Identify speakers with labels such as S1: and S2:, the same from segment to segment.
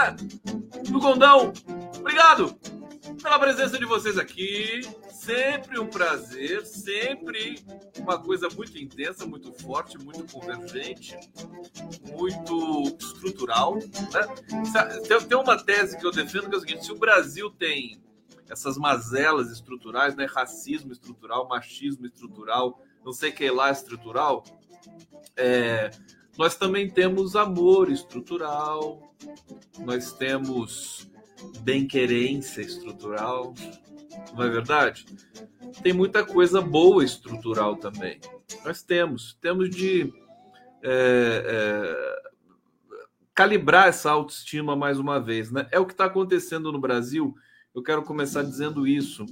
S1: É, do Condão, obrigado pela presença de vocês aqui. Sempre um prazer, sempre uma coisa muito intensa, muito forte, muito convergente, muito estrutural. Né? Tem uma tese que eu defendo que é o seguinte: se o Brasil tem essas mazelas estruturais, né? racismo estrutural, machismo estrutural, não sei que lá estrutural, é, nós também temos amor estrutural, nós temos bem-querência estrutural, não é verdade? Tem muita coisa boa estrutural também. Nós temos, temos de é, é, calibrar essa autoestima mais uma vez, né? É o que está acontecendo no Brasil. Eu quero começar dizendo isso,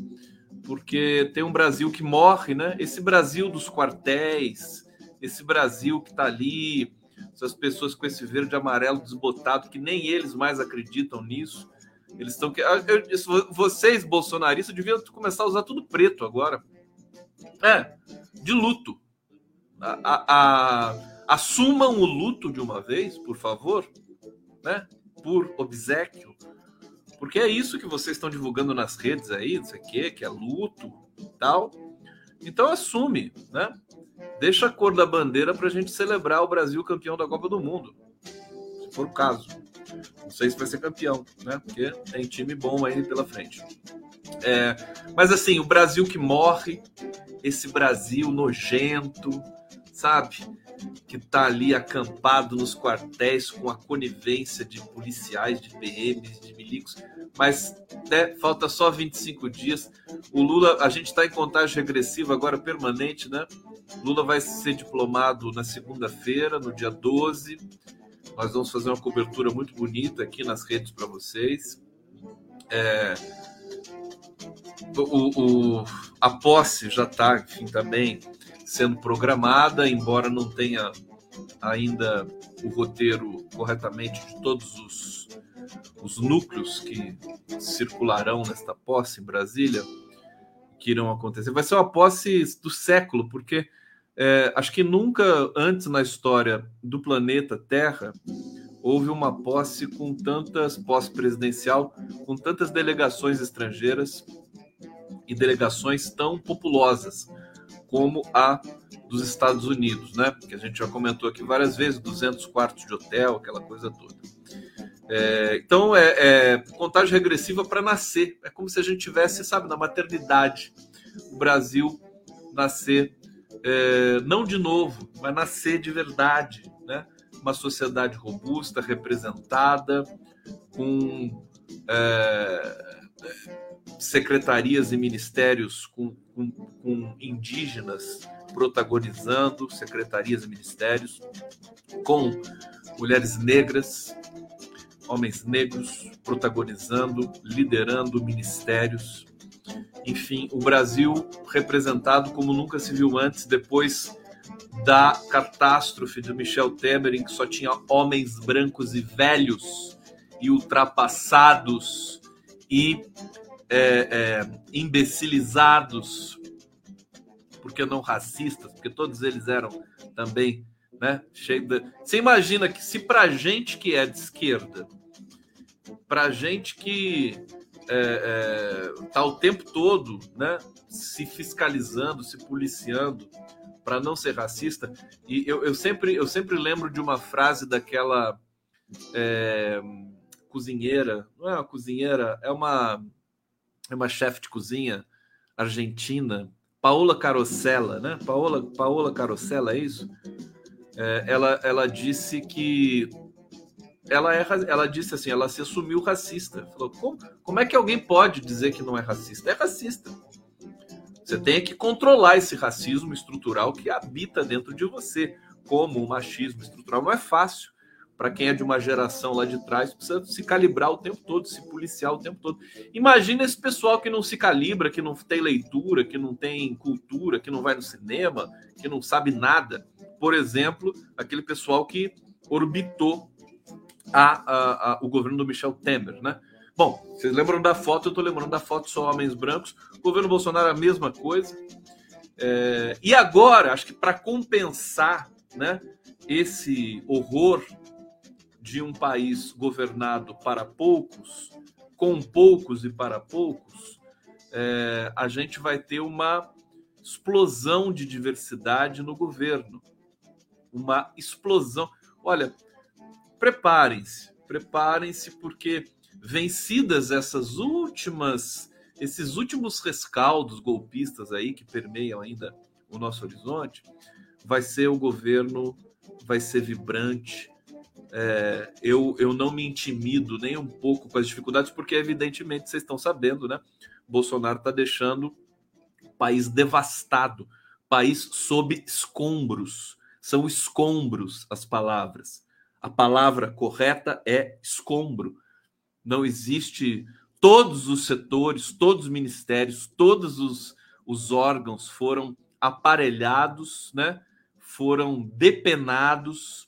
S1: porque tem um Brasil que morre, né? Esse Brasil dos quartéis, esse Brasil que está ali, essas pessoas com esse verde e amarelo desbotado, que nem eles mais acreditam nisso eles estão. Vocês, bolsonaristas, deviam começar a usar tudo preto agora. É, de luto. A, a, a, assumam o luto de uma vez, por favor, né? Por obsequio. Porque é isso que vocês estão divulgando nas redes aí, não sei o quê, que é luto e tal. Então assume, né? Deixa a cor da bandeira para a gente celebrar o Brasil campeão da Copa do Mundo, se for o caso. Não sei se vai ser campeão, né? Porque tem time bom aí pela frente. É, mas assim, o Brasil que morre, esse Brasil nojento, sabe? Que tá ali acampado nos quartéis com a conivência de policiais, de PMs, de milicos. Mas né, falta só 25 dias. O Lula, a gente está em contagem regressiva agora permanente, né? Lula vai ser diplomado na segunda-feira, no dia 12. Nós vamos fazer uma cobertura muito bonita aqui nas redes para vocês. É, o, o, a posse já está, enfim, também sendo programada, embora não tenha ainda o roteiro corretamente de todos os, os núcleos que circularão nesta posse em Brasília, que irão acontecer. Vai ser uma posse do século, porque é, acho que nunca antes na história do planeta Terra houve uma posse com tantas posse presidencial, com tantas delegações estrangeiras e delegações tão populosas como a dos Estados Unidos, né? Que a gente já comentou aqui várias vezes, 200 quartos de hotel, aquela coisa toda. É, então é, é contagem regressiva para nascer. É como se a gente tivesse, sabe, na maternidade, o Brasil nascer é, não de novo, mas nascer de verdade, né? Uma sociedade robusta, representada, com é, secretarias e ministérios com, com, com indígenas protagonizando secretarias e ministérios, com mulheres negras, homens negros protagonizando, liderando ministérios, enfim, o Brasil representado como nunca se viu antes, depois da catástrofe do Michel Temer, em que só tinha homens brancos e velhos e ultrapassados e é, é, imbecilizados, porque não racistas, porque todos eles eram também, né? Cheio de... Você imagina que se para gente que é de esquerda, para gente que é, é, tá o tempo todo né, se fiscalizando, se policiando para não ser racista. E eu, eu, sempre, eu sempre lembro de uma frase daquela é, cozinheira, não é uma cozinheira, é uma, é uma chefe de cozinha argentina, Paola Carosella, né? Paola, Paola Carosella, é isso? É, ela, ela disse que ela, é, ela disse assim, ela se assumiu racista. Falou, como, como é que alguém pode dizer que não é racista? É racista. Você tem que controlar esse racismo estrutural que habita dentro de você, como o machismo estrutural. Não é fácil. Para quem é de uma geração lá de trás, precisa se calibrar o tempo todo, se policiar o tempo todo. Imagina esse pessoal que não se calibra, que não tem leitura, que não tem cultura, que não vai no cinema, que não sabe nada por exemplo, aquele pessoal que orbitou a, a, a, o governo do Michel Temer, né? Bom, vocês lembram da foto? Eu estou lembrando da foto só homens brancos. O governo Bolsonaro a mesma coisa. É, e agora, acho que para compensar né, esse horror de um país governado para poucos, com poucos e para poucos, é, a gente vai ter uma explosão de diversidade no governo. Uma explosão. Olha, preparem-se, preparem-se, porque vencidas essas últimas, esses últimos rescaldos golpistas aí que permeiam ainda o nosso horizonte, vai ser o governo, vai ser vibrante. É, eu, eu não me intimido nem um pouco com as dificuldades, porque evidentemente vocês estão sabendo, né? Bolsonaro está deixando o país devastado, país sob escombros. São escombros as palavras. A palavra correta é escombro. Não existe. Todos os setores, todos os ministérios, todos os, os órgãos foram aparelhados, né? foram depenados.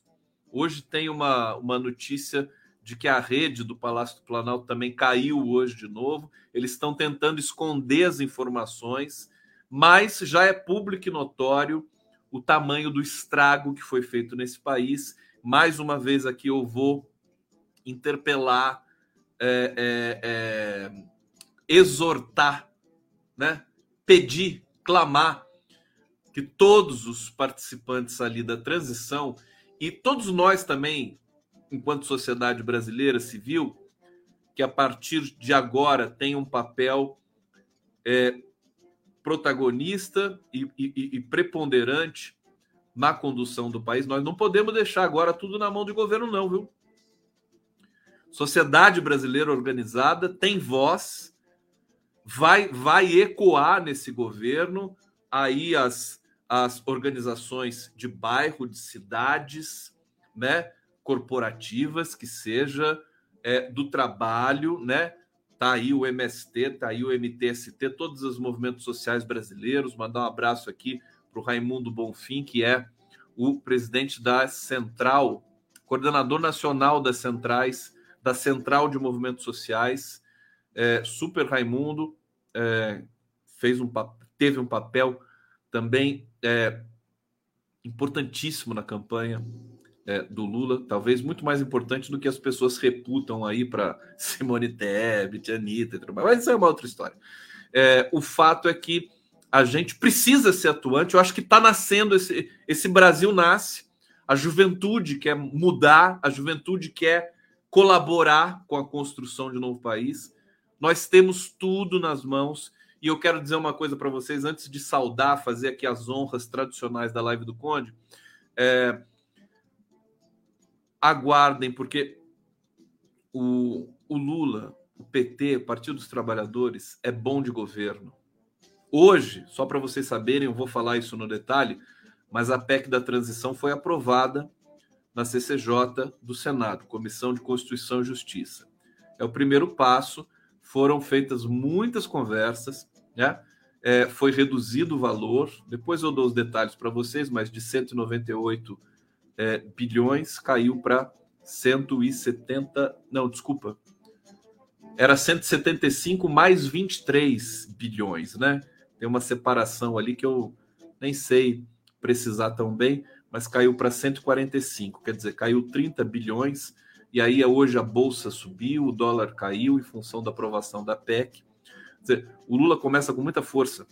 S1: Hoje tem uma, uma notícia de que a rede do Palácio do Planalto também caiu hoje de novo. Eles estão tentando esconder as informações, mas já é público e notório o tamanho do estrago que foi feito nesse país. Mais uma vez aqui eu vou interpelar é, é, é, exortar, né? pedir, clamar que todos os participantes ali da transição e todos nós também, enquanto sociedade brasileira civil, que a partir de agora tem um papel é, protagonista e, e, e, preponderante na condução do país. Nós não podemos deixar agora tudo na mão do governo, não, viu? Sociedade brasileira organizada tem voz, vai, vai ecoar nesse governo aí as, as organizações de bairro, de cidades, né, corporativas, que seja é, do trabalho, né? Tá aí o MST, tá aí o MTST, todos os movimentos sociais brasileiros. Mandar um abraço aqui para o Raimundo Bonfim, que é o presidente da Central, coordenador nacional das centrais da Central de Movimentos Sociais, é, Super Raimundo, é, fez um, teve um papel também é, importantíssimo na campanha é, do Lula, talvez muito mais importante do que as pessoas reputam aí para Simone Tebet, Anitta e. Mas isso é uma outra história. É, o fato é que a gente precisa ser atuante. Eu acho que está nascendo esse, esse Brasil nasce. A juventude quer mudar, a juventude quer colaborar com a construção de um novo país. Nós temos tudo nas mãos. E eu quero dizer uma coisa para vocês, antes de saudar, fazer aqui as honras tradicionais da live do Conde. É... Aguardem, porque o, o Lula, o PT, Partido dos Trabalhadores, é bom de governo. Hoje, só para vocês saberem, eu vou falar isso no detalhe, mas a PEC da transição foi aprovada na CCJ do Senado, Comissão de Constituição e Justiça. É o primeiro passo. Foram feitas muitas conversas, né? É, foi reduzido o valor. Depois eu dou os detalhes para vocês, mas de 198 é, bilhões caiu para 170. Não, desculpa. Era 175 mais 23 bilhões, né? Tem uma separação ali que eu nem sei precisar tão bem, mas caiu para 145, quer dizer, caiu 30 bilhões, e aí hoje a bolsa subiu, o dólar caiu em função da aprovação da PEC. Dizer, o Lula começa com muita força.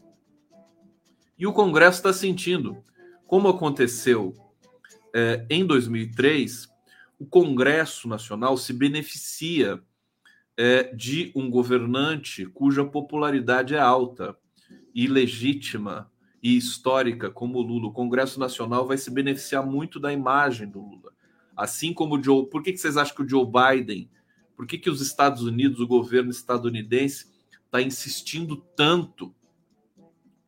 S1: E o Congresso está sentindo. Como aconteceu é, em 2003, o Congresso Nacional se beneficia é, de um governante cuja popularidade é alta e legítima e histórica como o Lula, o Congresso Nacional vai se beneficiar muito da imagem do Lula. Assim como o Joe. Por que, que vocês acham que o Joe Biden, por que, que os Estados Unidos, o governo estadunidense, está insistindo tanto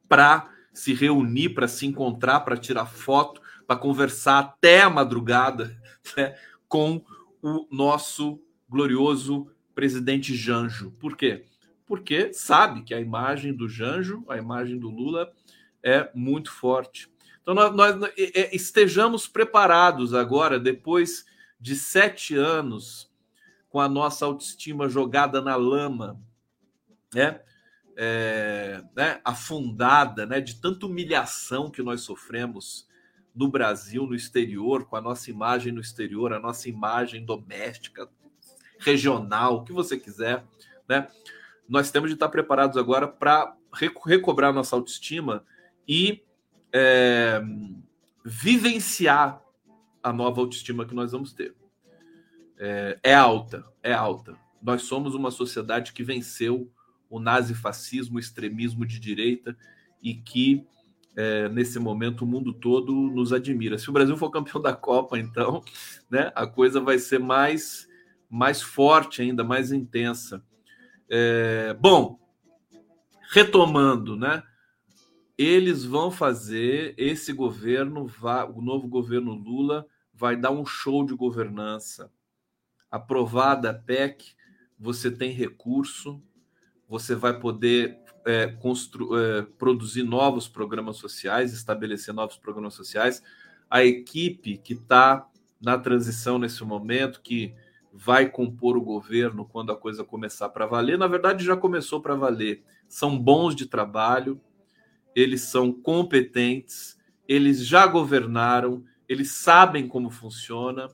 S1: para se reunir, para se encontrar, para tirar foto, para conversar até a madrugada né, com o nosso glorioso presidente Janjo? Por quê? Porque sabe que a imagem do Janjo, a imagem do Lula, é muito forte. Então, nós, nós estejamos preparados agora, depois de sete anos com a nossa autoestima jogada na lama, né? É, né? afundada, né? de tanta humilhação que nós sofremos no Brasil, no exterior, com a nossa imagem no exterior, a nossa imagem doméstica, regional, o que você quiser, né? Nós temos de estar preparados agora para recobrar nossa autoestima e é, vivenciar a nova autoestima que nós vamos ter. É, é, alta, é alta. Nós somos uma sociedade que venceu o nazifascismo, o extremismo de direita e que é, nesse momento o mundo todo nos admira. Se o Brasil for campeão da Copa, então, né, a coisa vai ser mais mais forte ainda, mais intensa. É, bom, retomando, né? Eles vão fazer esse governo, vai, o novo governo Lula vai dar um show de governança. Aprovada a PEC, você tem recurso, você vai poder é, é, produzir novos programas sociais, estabelecer novos programas sociais. A equipe que está na transição nesse momento, que vai compor o governo quando a coisa começar para valer. Na verdade, já começou para valer. São bons de trabalho, eles são competentes, eles já governaram, eles sabem como funciona.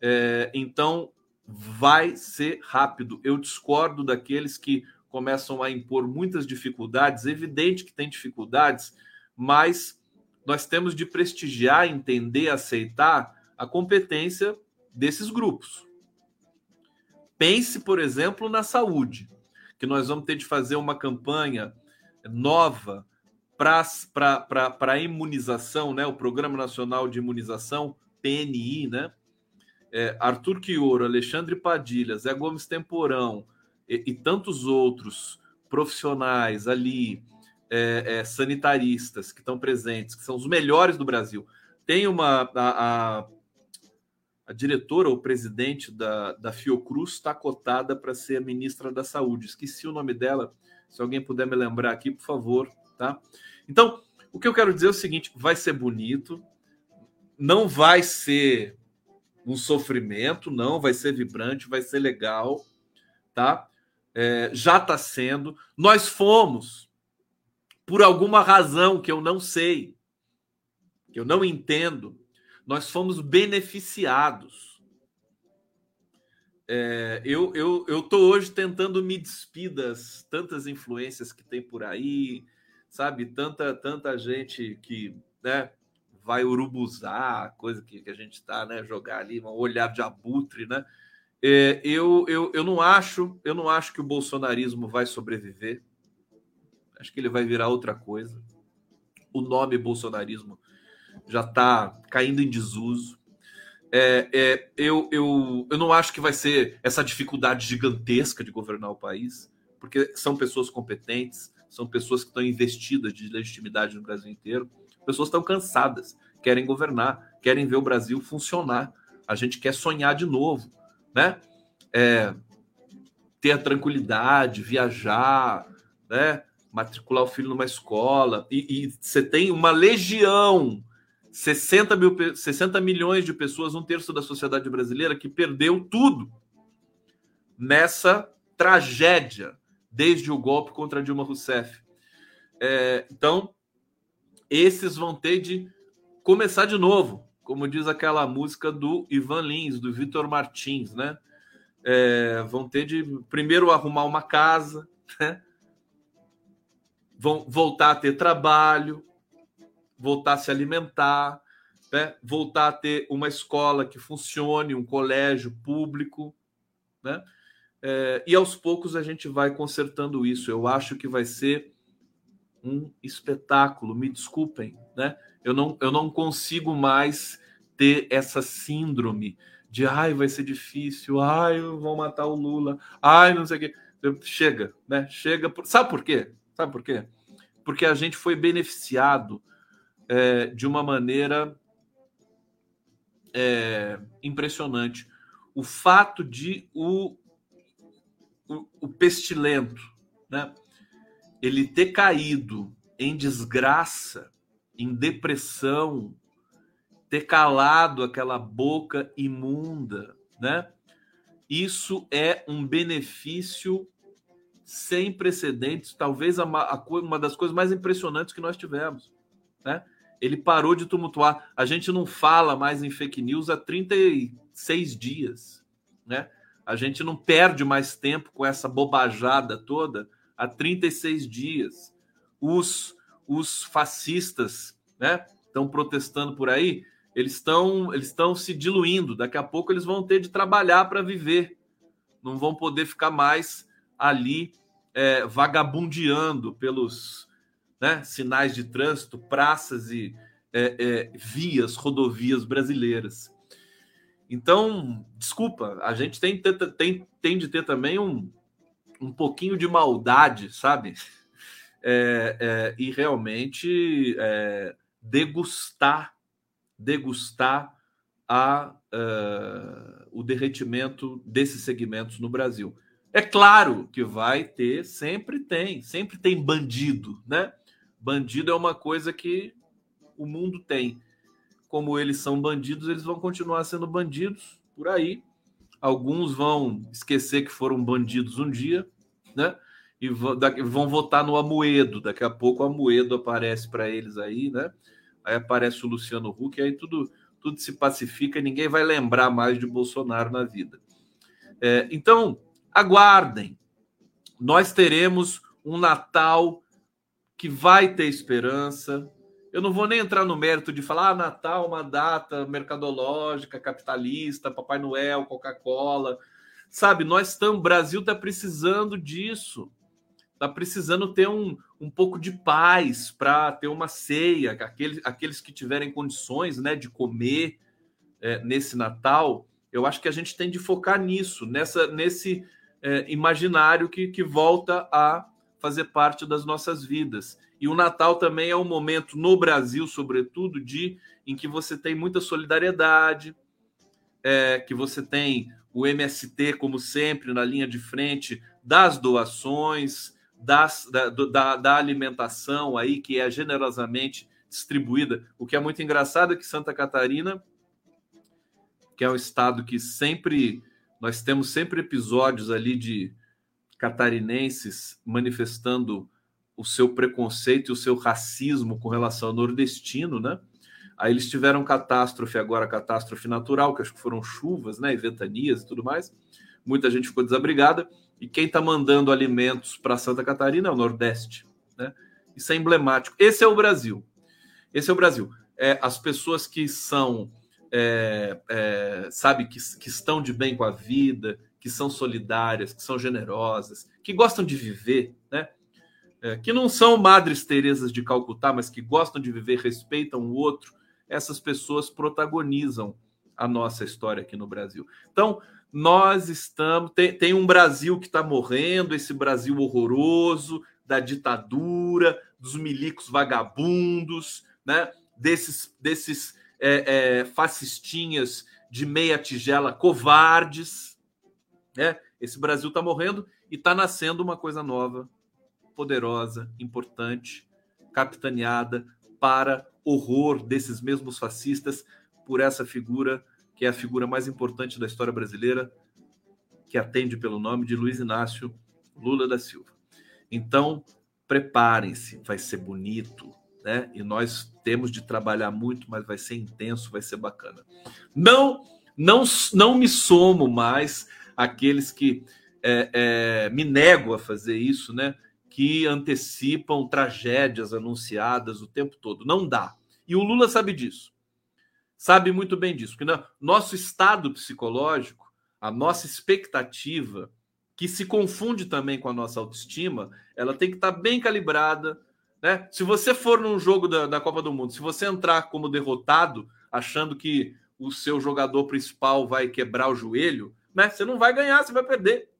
S1: É, então, vai ser rápido. Eu discordo daqueles que começam a impor muitas dificuldades. É evidente que tem dificuldades, mas nós temos de prestigiar, entender, aceitar a competência desses grupos. Pense, por exemplo, na saúde, que nós vamos ter de fazer uma campanha nova para a imunização, né? o Programa Nacional de Imunização, PNI, né? É, Arthur Quioro, Alexandre Padilha, Zé Gomes Temporão e, e tantos outros profissionais ali, é, é, sanitaristas que estão presentes, que são os melhores do Brasil. Tem uma. A, a, a diretora ou presidente da, da Fiocruz está cotada para ser a ministra da Saúde. Esqueci o nome dela. Se alguém puder me lembrar aqui, por favor, tá? Então, o que eu quero dizer é o seguinte: vai ser bonito, não vai ser um sofrimento, não, vai ser vibrante, vai ser legal, tá? É, já está sendo. Nós fomos, por alguma razão que eu não sei, que eu não entendo, nós fomos beneficiados. É, eu eu eu tô hoje tentando me despir das tantas influências que tem por aí, sabe? Tanta tanta gente que, né? Vai urubuzar, coisa que, que a gente está, né? Jogar ali, um olhar de abutre, né? É, eu, eu, eu não acho eu não acho que o bolsonarismo vai sobreviver. Acho que ele vai virar outra coisa. O nome bolsonarismo já está caindo em desuso. É, é, eu, eu, eu não acho que vai ser essa dificuldade gigantesca de governar o país, porque são pessoas competentes, são pessoas que estão investidas de legitimidade no Brasil inteiro, pessoas estão cansadas, querem governar, querem ver o Brasil funcionar. A gente quer sonhar de novo, né? É, ter a tranquilidade, viajar, né? matricular o filho numa escola, e, você tem uma legião 60, mil, 60 milhões de pessoas, um terço da sociedade brasileira, que perdeu tudo nessa tragédia desde o golpe contra Dilma Rousseff. É, então, esses vão ter de começar de novo, como diz aquela música do Ivan Lins, do Vitor Martins, né? É, vão ter de primeiro arrumar uma casa, né? vão voltar a ter trabalho, voltar a se alimentar, né? voltar a ter uma escola que funcione, um colégio público, né? É, e aos poucos a gente vai consertando isso. Eu acho que vai ser um espetáculo. Me desculpem, né? Eu não, eu não consigo mais ter essa síndrome de ai, vai ser difícil, ai, vão matar o Lula, ai, não sei o quê. Chega, né? Chega. Sabe por quê? Sabe por quê? Porque a gente foi beneficiado é, de uma maneira é, impressionante. O fato de o, o, o pestilento, né, ele ter caído em desgraça em depressão, ter calado aquela boca imunda, né? Isso é um benefício sem precedentes, talvez uma das coisas mais impressionantes que nós tivemos, né? Ele parou de tumultuar. A gente não fala mais em fake news há 36 dias, né? A gente não perde mais tempo com essa bobajada toda há 36 dias. Os, os fascistas, né? Estão protestando por aí eles estão eles estão se diluindo. Daqui a pouco eles vão ter de trabalhar para viver, não vão poder ficar mais ali é, vagabundeando pelos né, sinais de trânsito, praças e é, é, vias, rodovias brasileiras. Então, desculpa, a gente tem, tem, tem de ter também um, um pouquinho de maldade, sabe? É, é, e realmente é, degustar degustar a, uh, o derretimento desses segmentos no Brasil. É claro que vai ter, sempre tem, sempre tem bandido, né? Bandido é uma coisa que o mundo tem. Como eles são bandidos, eles vão continuar sendo bandidos por aí. Alguns vão esquecer que foram bandidos um dia, né? E vão votar no Amoedo. Daqui a pouco o Amoedo aparece para eles aí, né? aí aparece o Luciano Huck, aí tudo, tudo se pacifica, ninguém vai lembrar mais de Bolsonaro na vida. É, então, aguardem. Nós teremos um Natal que vai ter esperança. Eu não vou nem entrar no mérito de falar ah, Natal, uma data mercadológica, capitalista, Papai Noel, Coca-Cola. Sabe, nós estamos, o Brasil está precisando disso está precisando ter um, um pouco de paz para ter uma ceia, aqueles, aqueles que tiverem condições né, de comer é, nesse Natal. Eu acho que a gente tem de focar nisso, nessa, nesse é, imaginário que, que volta a fazer parte das nossas vidas. E o Natal também é um momento, no Brasil, sobretudo, de em que você tem muita solidariedade, é, que você tem o MST, como sempre, na linha de frente das doações, das, da, da, da, alimentação aí, que é generosamente distribuída. O que é muito engraçado é que Santa Catarina, que é um estado que sempre nós temos sempre episódios ali de catarinenses manifestando o seu preconceito e o seu racismo com relação ao nordestino, né? Aí eles tiveram catástrofe agora, catástrofe natural, que acho que foram chuvas, né, e ventanias e tudo mais. Muita gente ficou desabrigada. E quem está mandando alimentos para Santa Catarina é o Nordeste. Né? Isso é emblemático. Esse é o Brasil. Esse é o Brasil. É, as pessoas que são, é, é, sabe, que, que estão de bem com a vida, que são solidárias, que são generosas, que gostam de viver, né? É, que não são madres Terezas de Calcutá, mas que gostam de viver, respeitam o outro, essas pessoas protagonizam a nossa história aqui no Brasil. Então, nós estamos. Tem, tem um Brasil que está morrendo, esse Brasil horroroso, da ditadura, dos milicos vagabundos, né? desses, desses é, é, fascistinhas de meia tigela covardes. Né? Esse Brasil está morrendo e está nascendo uma coisa nova, poderosa, importante, capitaneada para horror desses mesmos fascistas por essa figura que é a figura mais importante da história brasileira, que atende pelo nome de Luiz Inácio Lula da Silva. Então, preparem-se, vai ser bonito, né? E nós temos de trabalhar muito, mas vai ser intenso, vai ser bacana. Não, não, não me somo mais aqueles que é, é, me nego a fazer isso, né? Que antecipam tragédias anunciadas o tempo todo. Não dá. E o Lula sabe disso sabe muito bem disso, porque nosso estado psicológico, a nossa expectativa, que se confunde também com a nossa autoestima, ela tem que estar bem calibrada. Né? Se você for num jogo da, da Copa do Mundo, se você entrar como derrotado, achando que o seu jogador principal vai quebrar o joelho, né? Você não vai ganhar, você vai perder.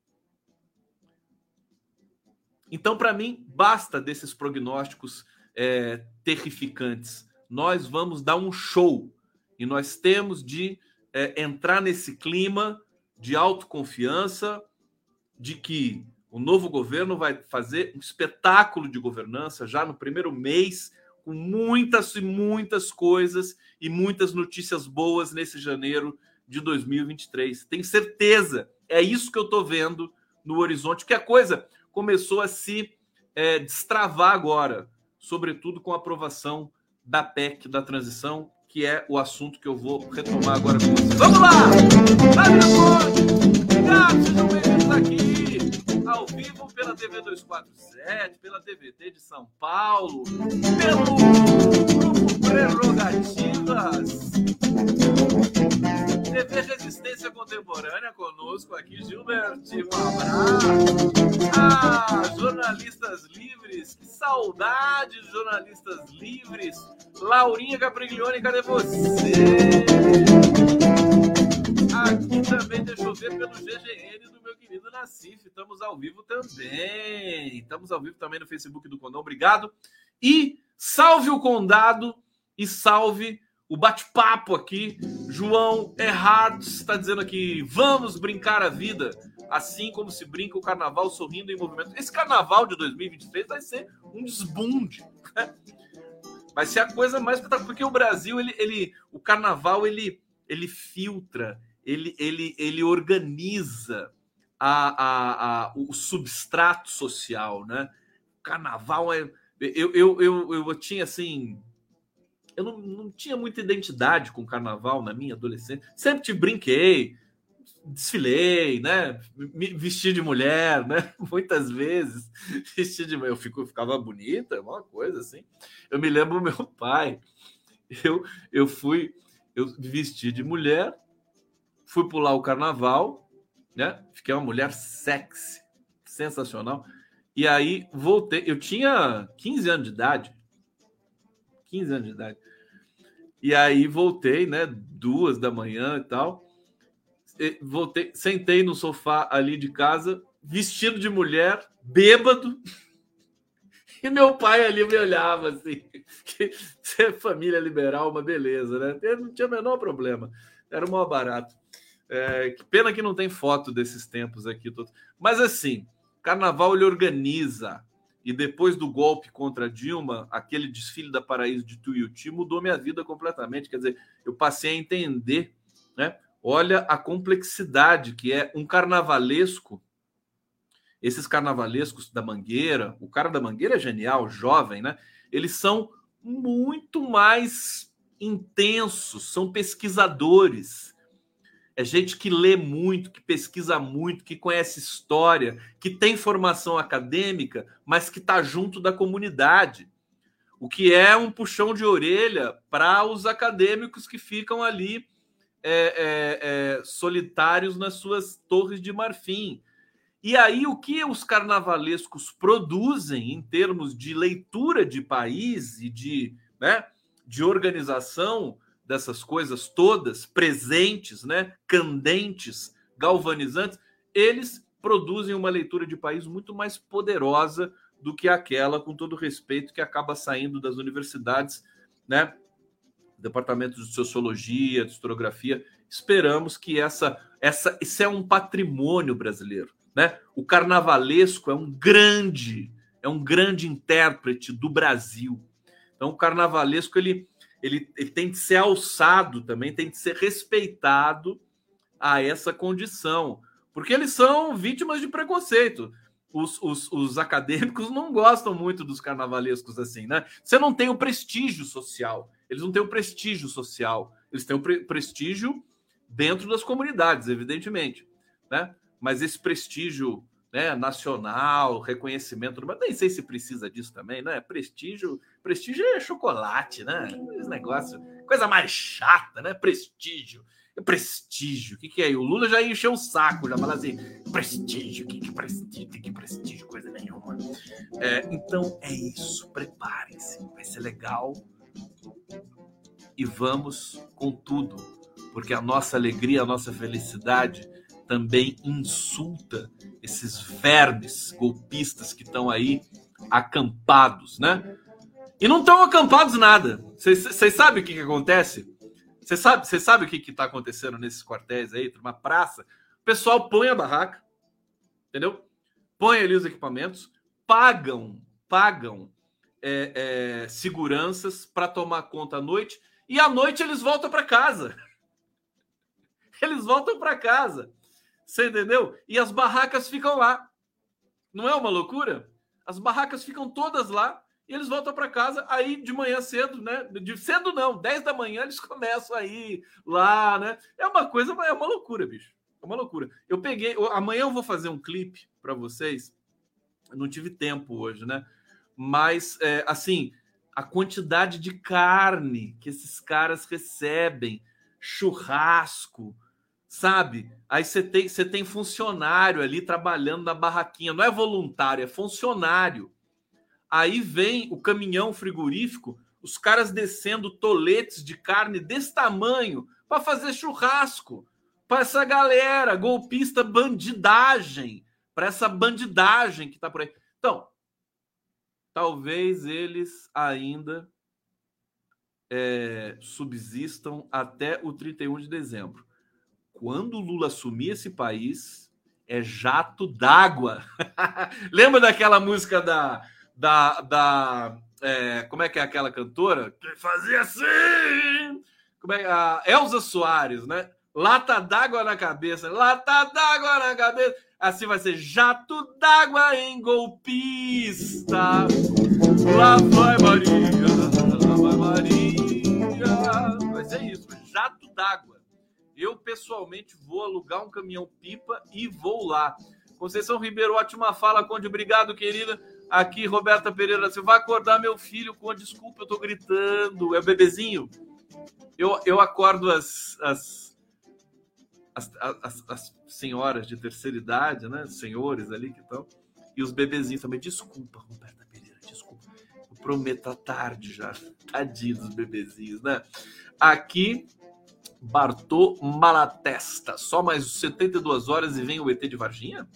S1: Então, para mim, basta desses prognósticos é, terrificantes. Nós vamos dar um show e nós temos de é, entrar nesse clima de autoconfiança, de que o novo governo vai fazer um espetáculo de governança já no primeiro mês, com muitas e muitas coisas e muitas notícias boas nesse janeiro de 2023. Tenho certeza, é isso que eu estou vendo no horizonte, que a coisa começou a se é, destravar agora, sobretudo com a aprovação da PEC da transição, que é o assunto que eu vou retomar agora com vocês. Vamos lá! Obrigado, sejam bem-vindos aqui, ao vivo pela TV 247, pela TVT de São Paulo, pelo Grupo Prerrogativas. TV Resistência Contemporânea conosco aqui, Gilbert. Um abraço. Ah, jornalistas livres, que saudade, jornalistas livres. Laurinha Capriglione, cadê você? Aqui também, deixa eu ver pelo GGN do meu querido Nassif. Estamos ao vivo também. Estamos ao vivo também no Facebook do Condão. Obrigado. E salve o Condado e salve o bate-papo aqui. João Erhard está dizendo aqui: vamos brincar a vida, assim como se brinca o carnaval sorrindo em movimento. Esse carnaval de 2023 vai ser um desbunde. Né? Vai ser a coisa mais porque o Brasil, ele, ele, o carnaval, ele, ele filtra, ele, ele, ele organiza a, a, a, o substrato social, né? O carnaval é. Eu, eu, eu, eu tinha assim eu não, não tinha muita identidade com carnaval na minha adolescência. Sempre te brinquei, desfilei, né? Me vesti de mulher, né? Muitas vezes vesti de eu fico, ficava bonita, uma coisa assim. Eu me lembro meu pai. Eu eu fui eu vesti de mulher, fui pular o carnaval, né? Fiquei uma mulher sexy, sensacional. E aí voltei, eu tinha 15 anos de idade. 15 anos de idade. E aí voltei, né? Duas da manhã e tal. E voltei, sentei no sofá ali de casa, vestido de mulher, bêbado. E meu pai ali me olhava assim. Que ser família liberal, uma beleza, né? Eu não tinha o menor problema. Era o maior barato. É, que pena que não tem foto desses tempos aqui. Mas assim, carnaval ele organiza e depois do golpe contra Dilma, aquele desfile da Paraíso de Tuiuti mudou minha vida completamente. Quer dizer, eu passei a entender, né? Olha a complexidade que é um carnavalesco. Esses carnavalescos da Mangueira, o cara da Mangueira é genial, jovem, né? Eles são muito mais intensos, são pesquisadores é gente que lê muito, que pesquisa muito, que conhece história, que tem formação acadêmica, mas que está junto da comunidade. O que é um puxão de orelha para os acadêmicos que ficam ali é, é, é, solitários nas suas torres de marfim. E aí, o que os carnavalescos produzem em termos de leitura de país e de, né, de organização dessas coisas todas presentes, né, candentes, galvanizantes, eles produzem uma leitura de país muito mais poderosa do que aquela, com todo respeito, que acaba saindo das universidades, né? Departamento de Sociologia, de Historiografia. Esperamos que essa, essa, isso é um patrimônio brasileiro, né? O carnavalesco é um grande, é um grande intérprete do Brasil. Então, o carnavalesco ele ele, ele tem que ser alçado também, tem que ser respeitado a essa condição, porque eles são vítimas de preconceito. Os, os, os, acadêmicos não gostam muito dos carnavalescos assim, né? Você não tem o prestígio social, eles não têm o prestígio social, eles têm o pre prestígio dentro das comunidades, evidentemente, né? Mas esse prestígio né, nacional, reconhecimento, mas nem sei se precisa disso também, né? Prestígio, prestígio é chocolate, né? Esse negócio, coisa mais chata, né? Prestígio. Prestígio, o que, que é? O Lula já encheu o saco, já fala assim: prestígio, que, que prestígio? Que prestígio, coisa nenhuma. É, então é isso, preparem-se, vai ser legal e vamos com tudo, porque a nossa alegria, a nossa felicidade também insulta esses vermes golpistas que estão aí acampados, né? E não estão acampados nada. Vocês sabem o que, que acontece? Você sabe, cê sabe o que está acontecendo nesses quartéis aí, numa praça? O pessoal põe a barraca, entendeu? Põe ali os equipamentos, pagam, pagam é, é, seguranças para tomar conta à noite e à noite eles voltam para casa. Eles voltam para casa. Você entendeu? E as barracas ficam lá. Não é uma loucura? As barracas ficam todas lá e eles voltam para casa aí de manhã cedo, né? De cedo não, 10 da manhã eles começam aí lá, né? É uma coisa, é uma loucura, bicho. É uma loucura. Eu peguei, amanhã eu vou fazer um clipe para vocês. Eu não tive tempo hoje, né? Mas é, assim, a quantidade de carne que esses caras recebem, churrasco, sabe? Aí você tem, você tem funcionário ali trabalhando na barraquinha, não é voluntário, é funcionário Aí vem o caminhão frigorífico, os caras descendo toletes de carne desse tamanho para fazer churrasco para essa galera golpista bandidagem, para essa bandidagem que está por aí. Então, talvez eles ainda é, subsistam até o 31 de dezembro. Quando Lula assumir esse país, é jato d'água. Lembra daquela música da da. da é, como é que é aquela cantora? Que fazia assim! Como é, a Elza Soares, né? Lata d'água na cabeça, lata d'água na cabeça. Assim vai ser jato d'água em golpista. Lá vai Maria, Eu pessoalmente vou alugar um caminhão pipa e vou lá. Conceição Ribeiro, ótima fala, Conde. Obrigado, querida. Aqui, Roberta Pereira, você vai acordar meu filho com desculpa, eu tô gritando. É o bebezinho? Eu, eu acordo as, as, as, as, as senhoras de terceira idade, né? Senhores ali que estão. E os bebezinhos também. Desculpa, Roberta Pereira, desculpa. Eu prometo, à tarde já. Tadinho dos bebezinhos, né? Aqui, Bartô Malatesta. Só mais 72 horas e vem o ET de Varginha?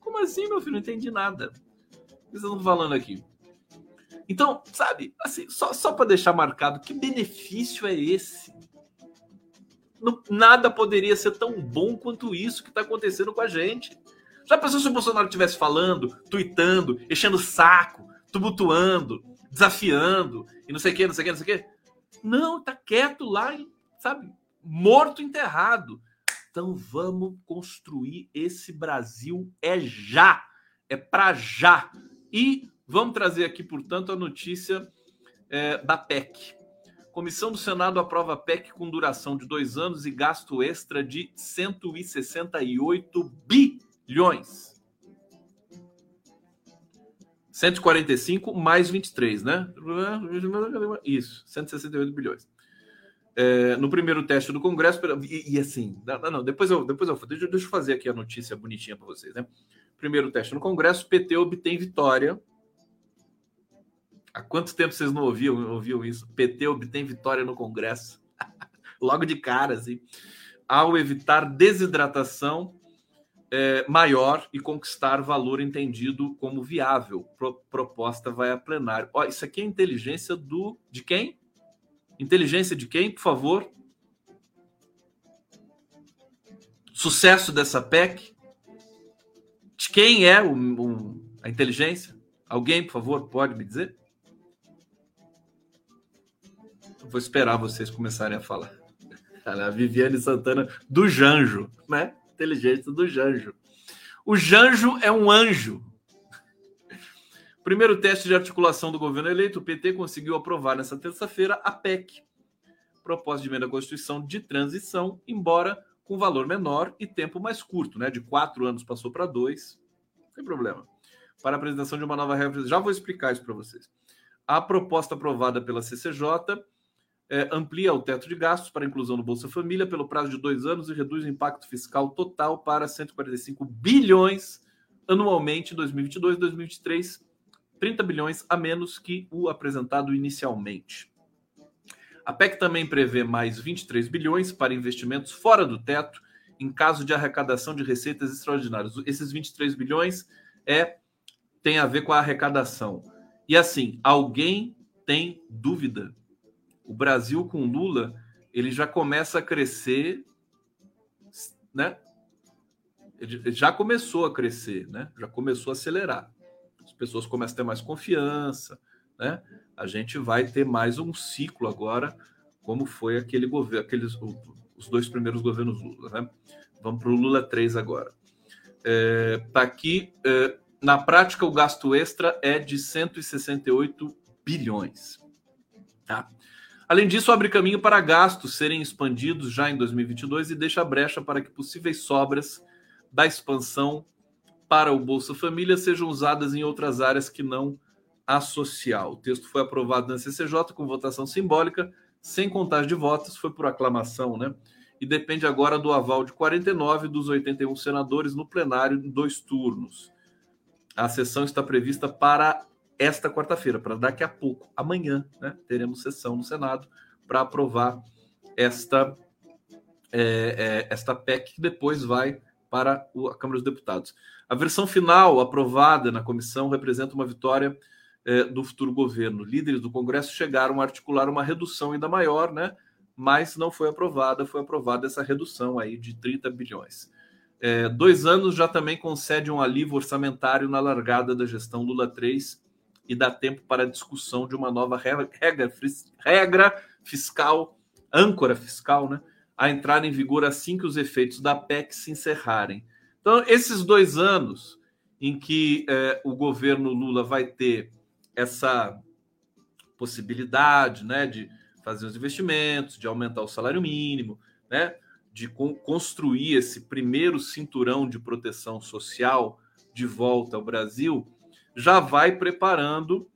S1: Como assim, meu filho? Não entendi nada que vocês estão falando aqui? Então, sabe, assim, só, só para deixar marcado, que benefício é esse? Não, nada poderia ser tão bom quanto isso que está acontecendo com a gente. Já pensou se o Bolsonaro estivesse falando, tweetando, enchendo o saco, tumultuando, desafiando, e não sei o que, não sei o que, não sei o que? Não, tá quieto lá, sabe, morto, enterrado. Então vamos construir esse Brasil é já, é para já. E vamos trazer aqui, portanto, a notícia é, da PEC. Comissão do Senado aprova a PEC com duração de dois anos e gasto extra de 168 bilhões. 145 mais 23, né? Isso, 168 bilhões. É, no primeiro teste do Congresso, e, e assim, não, não, depois eu, depois eu, deixa, eu fazer aqui a notícia bonitinha para vocês, né? primeiro teste no Congresso, PT obtém vitória. Há quanto tempo vocês não ouviam, ouviam isso? PT obtém vitória no Congresso. Logo de cara, assim. Ao evitar desidratação é, maior e conquistar valor entendido como viável. Pro, proposta vai a plenário. Ó, isso aqui é inteligência do. De quem? Inteligência de quem, por favor? Sucesso dessa PEC? De quem é o, o, a inteligência? Alguém, por favor, pode me dizer? Eu vou esperar vocês começarem a falar. A Viviane Santana do Janjo, né? Inteligência do Janjo. O Janjo é um anjo. Primeiro teste de articulação do governo eleito, o PT conseguiu aprovar nessa terça-feira a PEC, proposta de emenda à Constituição de transição, embora com valor menor e tempo mais curto, né? De quatro anos passou para dois, sem problema. Para a apresentação de uma nova regra, já vou explicar isso para vocês. A proposta aprovada pela CCJ é, amplia o teto de gastos para inclusão no Bolsa Família pelo prazo de dois anos e reduz o impacto fiscal total para 145 bilhões anualmente em 2022 e 2023, 30 bilhões a menos que o apresentado inicialmente. A PEC também prevê mais 23 bilhões para investimentos fora do teto em caso de arrecadação de receitas extraordinárias. Esses 23 bilhões é tem a ver com a arrecadação. E assim, alguém tem dúvida? O Brasil com Lula, ele já começa a crescer, né? Ele já começou a crescer, né? Já começou a acelerar. As pessoas começam a ter mais confiança, né? A gente vai ter mais um ciclo agora, como foi aquele governo, aqueles os dois primeiros governos Lula, né? Vamos para o Lula 3 agora. É, aqui, é, na prática, o gasto extra é de 168 bilhões. Tá? Além disso, abre caminho para gastos serem expandidos já em 2022 e deixa brecha para que possíveis sobras da expansão para o Bolsa Família sejam usadas em outras áreas que não a social. O texto foi aprovado na CCJ com votação simbólica, sem contagem de votos, foi por aclamação, né? E depende agora do aval de 49 dos 81 senadores no plenário em dois turnos. A sessão está prevista para esta quarta-feira, para daqui a pouco, amanhã, né? Teremos sessão no Senado para aprovar esta, é, é, esta PEC que depois vai para a Câmara dos Deputados. A versão final aprovada na comissão representa uma vitória é, do futuro governo. Líderes do Congresso chegaram a articular uma redução ainda maior, né? Mas não foi aprovada, foi aprovada essa redução aí de 30 bilhões. É, dois anos já também concede um alívio orçamentário na largada da gestão Lula 3 e dá tempo para a discussão de uma nova regra, regra, fiscal, âncora fiscal, né? A entrar em vigor assim que os efeitos da PEC se encerrarem. Então, esses dois anos em que é, o governo Lula vai ter essa possibilidade né, de fazer os investimentos, de aumentar o salário mínimo, né, de construir esse primeiro cinturão de proteção social de volta ao Brasil, já vai preparando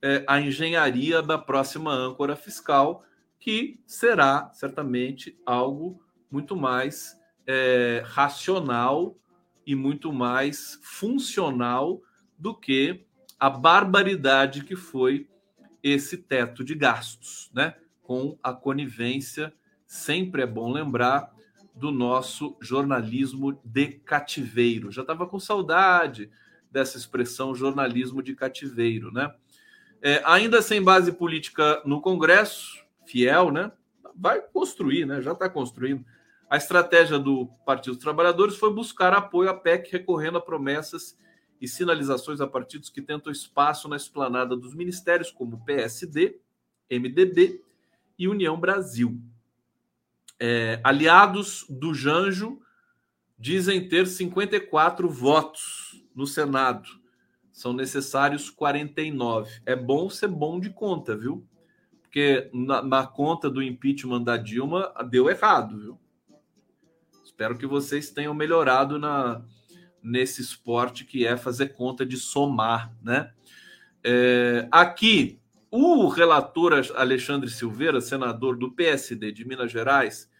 S1: é, a engenharia da próxima âncora fiscal, que será certamente algo muito mais é, racional e muito mais funcional do que a barbaridade que foi esse teto de gastos, né? Com a conivência, sempre é bom lembrar, do nosso jornalismo de cativeiro. Já estava com saudade dessa expressão jornalismo de cativeiro, né? É, ainda sem base política no Congresso, fiel, né? Vai construir, né? Já está construindo. A estratégia do Partido dos Trabalhadores foi buscar apoio à PEC, recorrendo a promessas e sinalizações a partidos que tentam espaço na esplanada dos ministérios, como PSD, MDB e União Brasil. É, aliados do Janjo dizem ter 54 votos no Senado. São necessários 49. É bom ser bom de conta, viu? Porque na, na conta do impeachment da Dilma deu errado, viu? Espero que vocês tenham melhorado na, nesse esporte que é fazer conta de somar, né? É, aqui, o relator Alexandre Silveira, senador do PSD de Minas Gerais,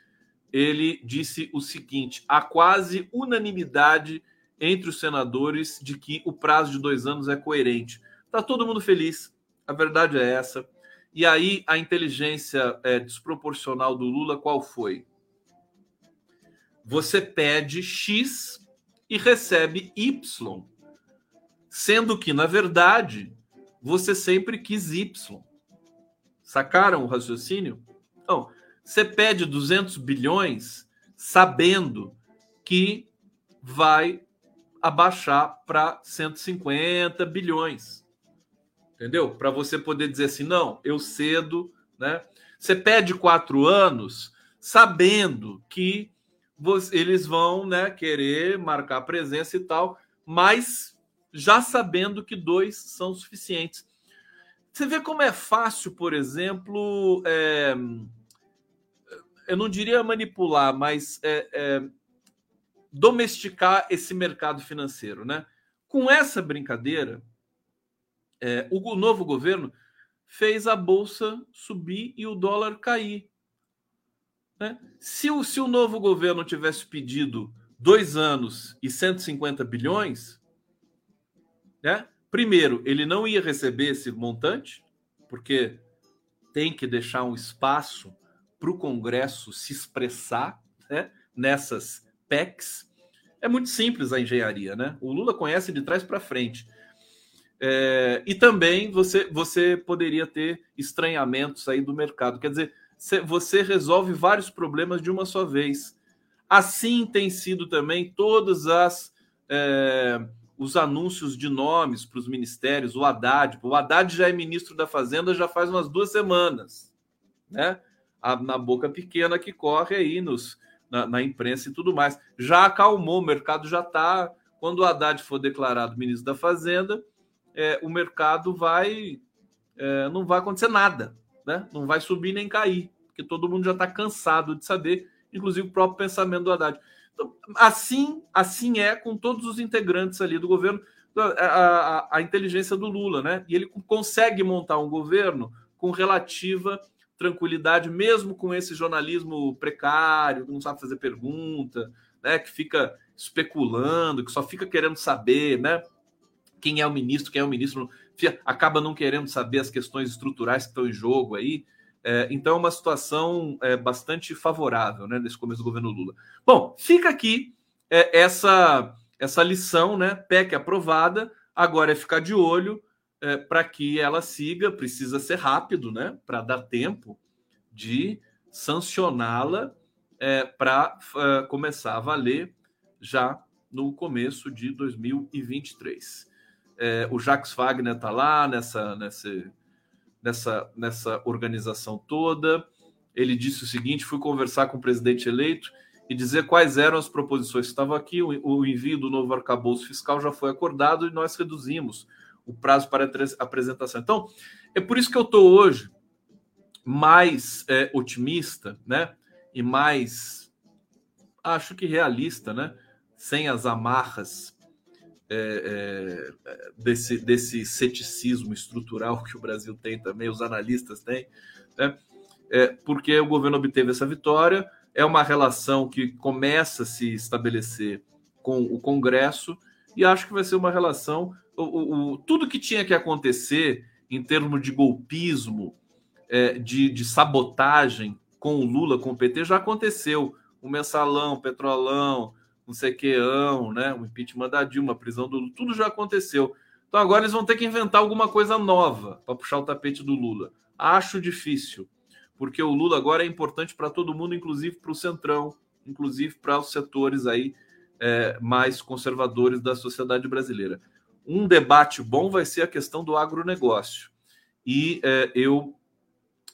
S1: ele disse o seguinte: há quase unanimidade entre os senadores de que o prazo de dois anos é coerente. Está todo mundo feliz, a verdade é essa. E aí a inteligência é, desproporcional do Lula qual foi? Você pede X e recebe Y. Sendo que, na verdade, você sempre quis Y. Sacaram o raciocínio? Então, você pede 200 bilhões sabendo que vai abaixar para 150 bilhões. Entendeu? Para você poder dizer assim, não, eu cedo, né? Você pede quatro anos sabendo que eles vão né, querer marcar presença e tal, mas já sabendo que dois são suficientes. Você vê como é fácil, por exemplo, é, eu não diria manipular, mas é, é, domesticar esse mercado financeiro, né? Com essa brincadeira, é, o novo governo fez a bolsa subir e o dólar cair. Né? Se, o, se o novo governo tivesse pedido dois anos e 150 bilhões, né? primeiro, ele não ia receber esse montante, porque tem que deixar um espaço para o Congresso se expressar né? nessas PECs. É muito simples a engenharia, né? O Lula conhece de trás para frente. É, e também você, você poderia ter estranhamentos aí do mercado. Quer dizer, você resolve vários problemas de uma só vez. Assim tem sido também todas as é, os anúncios de nomes para os ministérios, o Haddad. O Haddad já é ministro da Fazenda já faz umas duas semanas, né? A, na boca pequena que corre aí nos, na, na, imprensa e tudo mais. Já acalmou, o mercado já está. Quando o Haddad for declarado ministro da Fazenda, é, o mercado vai. É, não vai acontecer nada, né? Não vai subir nem cair, porque todo mundo já está cansado de saber, inclusive o próprio pensamento do Haddad. Então, assim, assim é com todos os integrantes ali do governo, a, a, a, inteligência do Lula, né? E ele consegue montar um governo com relativa tranquilidade, mesmo com esse jornalismo precário, que não sabe fazer pergunta, né? Que fica especulando, que só fica querendo saber, né? Quem é o ministro, quem é o ministro, acaba não querendo saber as questões estruturais que estão em jogo aí. É, então, é uma situação é, bastante favorável né, nesse começo do governo Lula. Bom, fica aqui é, essa, essa lição, né? PEC aprovada, agora é ficar de olho é, para que ela siga, precisa ser rápido, né? Para dar tempo de sancioná-la é, para é, começar a valer já no começo de 2023. o Jacques Wagner está lá nessa, nessa nessa, nessa organização toda. Ele disse o seguinte: fui conversar com o presidente eleito e dizer quais eram as proposições que estavam aqui. O, envio do novo arcabouço fiscal já foi acordado e nós reduzimos o prazo para apresentação. Então, é por isso que eu estou hoje mais é, otimista, né? E mais, acho que realista, né? Sem as amarras é, é, desse, desse ceticismo estrutural que o Brasil tem também, os analistas têm, né? é, porque o governo obteve essa vitória. É uma relação que começa a se estabelecer com o Congresso e acho que vai ser uma relação. O, o, tudo que tinha que acontecer em termos de golpismo, é, de, de sabotagem com o Lula, com o PT, já aconteceu. O mensalão, o petrolão, um sequeão, né? O impeachment da Dilma, a prisão do Lula, tudo já aconteceu. Então agora eles vão ter que inventar alguma coisa nova para puxar o tapete do Lula. Acho difícil, porque o Lula agora é importante para todo mundo, inclusive para o Centrão, inclusive para os setores aí é, mais conservadores da sociedade brasileira. Um debate bom vai ser a questão do agronegócio. E é, eu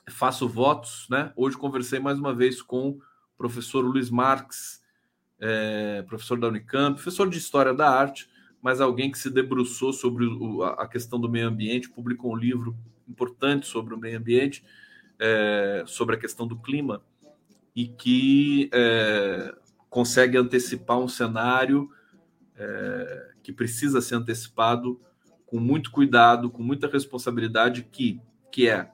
S1: faço votos, né? Hoje conversei mais uma vez com o professor Luiz Marques, é, professor da Unicamp, professor de História da Arte, mas alguém que se debruçou sobre o, a questão do meio ambiente, publicou um livro importante sobre o meio ambiente, é, sobre a questão do clima, e que é, consegue antecipar um cenário é, que precisa ser antecipado com muito cuidado, com muita responsabilidade, que, que é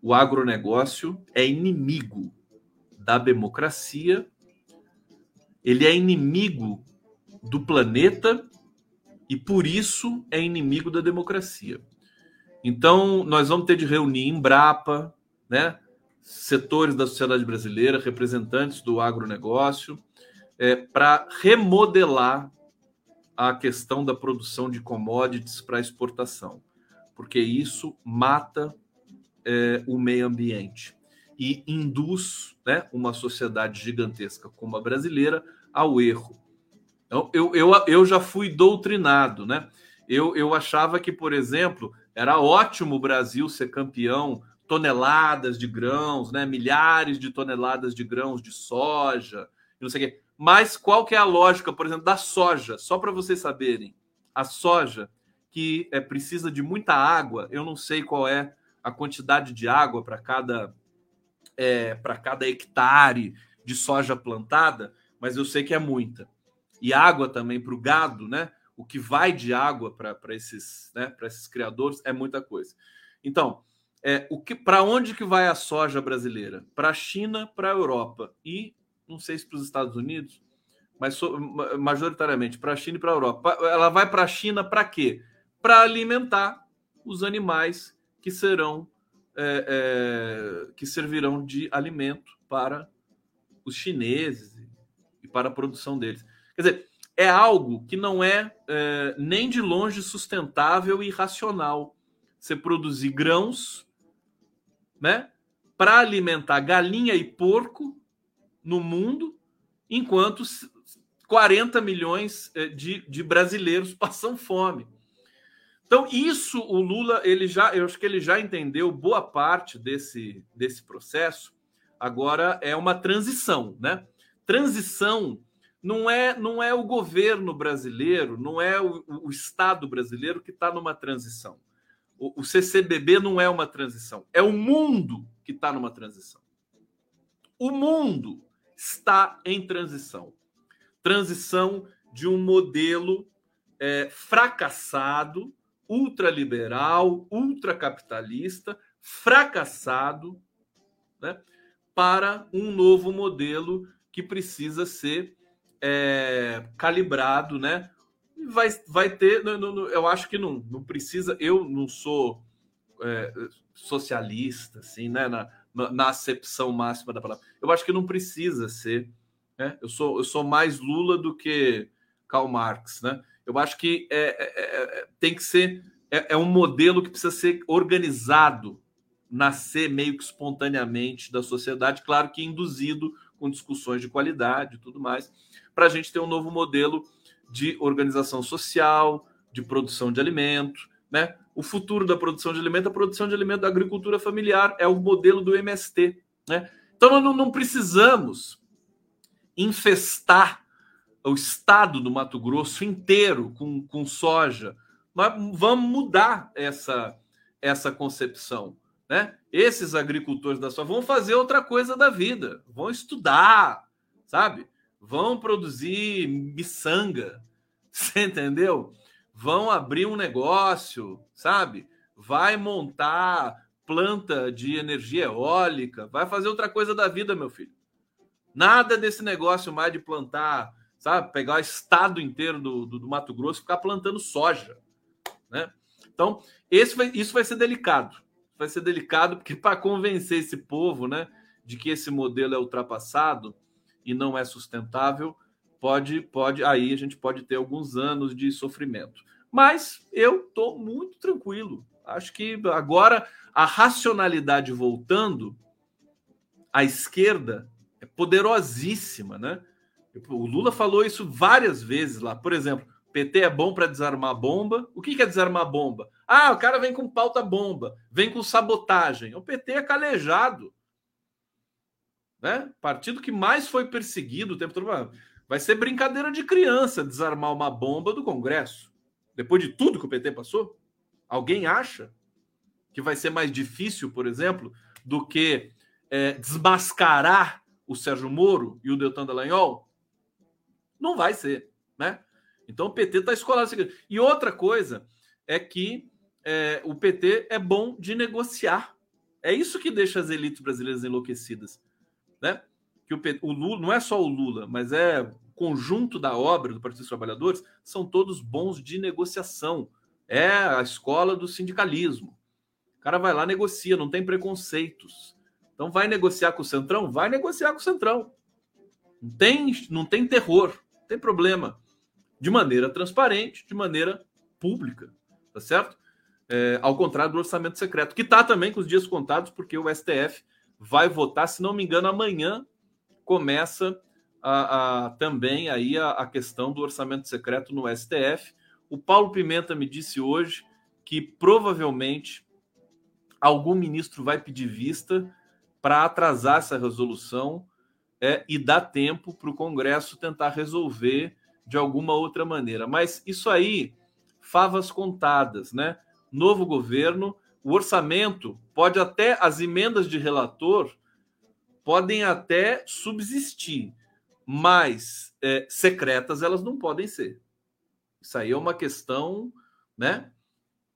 S1: o agronegócio é inimigo da democracia ele é inimigo do planeta e por isso é inimigo da democracia. Então, nós vamos ter de reunir Embrapa, né, setores da sociedade brasileira, representantes do agronegócio, é, para remodelar a questão da produção de commodities para exportação, porque isso mata é, o meio ambiente e induz né, uma sociedade gigantesca como a brasileira ao erro. Então, eu, eu, eu já fui doutrinado, né? Eu, eu achava que, por exemplo, era ótimo o Brasil ser campeão, toneladas de grãos, né? milhares de toneladas de grãos de soja, não sei o quê. Mas qual que é a lógica, por exemplo, da soja? Só para vocês saberem, a soja que é, precisa de muita água, eu não sei qual é a quantidade de água para cada é, para cada hectare de soja plantada, mas eu sei que é muita. E água também para o gado, né? O que vai de água para esses, né, esses criadores é muita coisa. Então, é, o que para onde que vai a soja brasileira? Para a China, para a Europa e não sei se para os Estados Unidos, mas so, majoritariamente para a China e para a Europa. Ela vai para a China para quê? Para alimentar os animais que serão é, é, que servirão de alimento para os chineses e para a produção deles. Quer dizer, é algo que não é, é nem de longe sustentável e racional. Você produzir grãos, né, para alimentar galinha e porco no mundo, enquanto 40 milhões eh, de, de brasileiros passam fome. Então, isso o Lula, ele já, eu acho que ele já entendeu boa parte desse, desse processo. Agora é uma transição, né? Transição não é, não é o governo brasileiro, não é o, o Estado brasileiro que está numa transição. O, o CCBB não é uma transição, é o mundo que está numa transição. O mundo está em transição. Transição de um modelo é, fracassado, ultraliberal, ultracapitalista, fracassado, né, para um novo modelo que precisa ser é, calibrado, né? Vai, vai ter. Não, não, eu acho que não, não precisa. Eu não sou é, socialista, assim, né? Na, na, na, acepção máxima da palavra. Eu acho que não precisa ser. Né? Eu, sou, eu sou mais Lula do que Karl Marx, né? Eu acho que é, é, é tem que ser. É, é um modelo que precisa ser organizado, nascer meio que espontaneamente da sociedade, claro que induzido com discussões de qualidade e tudo mais para a gente ter um novo modelo de organização social, de produção de alimento, né? O futuro da produção de alimento, a produção de alimento da agricultura familiar é o modelo do MST, né? Então nós não, não precisamos infestar o estado do Mato Grosso inteiro com, com soja. Nós vamos mudar essa, essa concepção. Né? Esses agricultores da soja vão fazer outra coisa da vida, vão estudar, sabe? vão produzir miçanga, você entendeu? Vão abrir um negócio, sabe? Vai montar planta de energia eólica, vai fazer outra coisa da vida, meu filho. Nada desse negócio mais de plantar, sabe? Pegar o estado inteiro do, do, do Mato Grosso e ficar plantando soja, né? Então, esse vai, isso vai ser delicado. Vai ser delicado porque para convencer esse povo, né, de que esse modelo é ultrapassado, e não é sustentável, pode, pode, aí a gente pode ter alguns anos de sofrimento. Mas eu estou muito tranquilo. Acho que agora a racionalidade voltando à esquerda é poderosíssima, né? O Lula falou isso várias vezes lá. Por exemplo, PT é bom para desarmar bomba. O que é desarmar bomba? Ah, o cara vem com pauta bomba, vem com sabotagem. O PT é calejado. Né? Partido que mais foi perseguido o tempo todo. Vai ser brincadeira de criança desarmar uma bomba do Congresso. Depois de tudo que o PT passou? Alguém acha que vai ser mais difícil, por exemplo, do que é, desmascarar o Sérgio Moro e o Deltan Dallagnol? Não vai ser, né? Então o PT está escolado. E outra coisa é que é, o PT é bom de negociar. É isso que deixa as elites brasileiras enlouquecidas né? Que o, o Lula não é só o Lula, mas é o conjunto da obra do Partido dos Trabalhadores, são todos bons de negociação. É a escola do sindicalismo. O cara vai lá, negocia, não tem preconceitos. Então vai negociar com o Centrão? Vai negociar com o Centrão. Não tem, não tem terror, tem problema. De maneira transparente, de maneira pública, tá certo? É, ao contrário do orçamento secreto, que está também com os dias contados, porque o STF vai votar, se não me engano, amanhã começa a, a também aí a, a, questão do orçamento secreto no STF. O Paulo Pimenta me disse hoje que provavelmente algum ministro vai pedir vista para atrasar essa resolução é, e dar tempo para o Congresso tentar resolver de alguma outra maneira. Mas isso aí, favas contadas, né? Novo governo, o orçamento pode até, as emendas de relator podem até subsistir, mas é, secretas elas não podem ser. Isso aí é uma questão, né?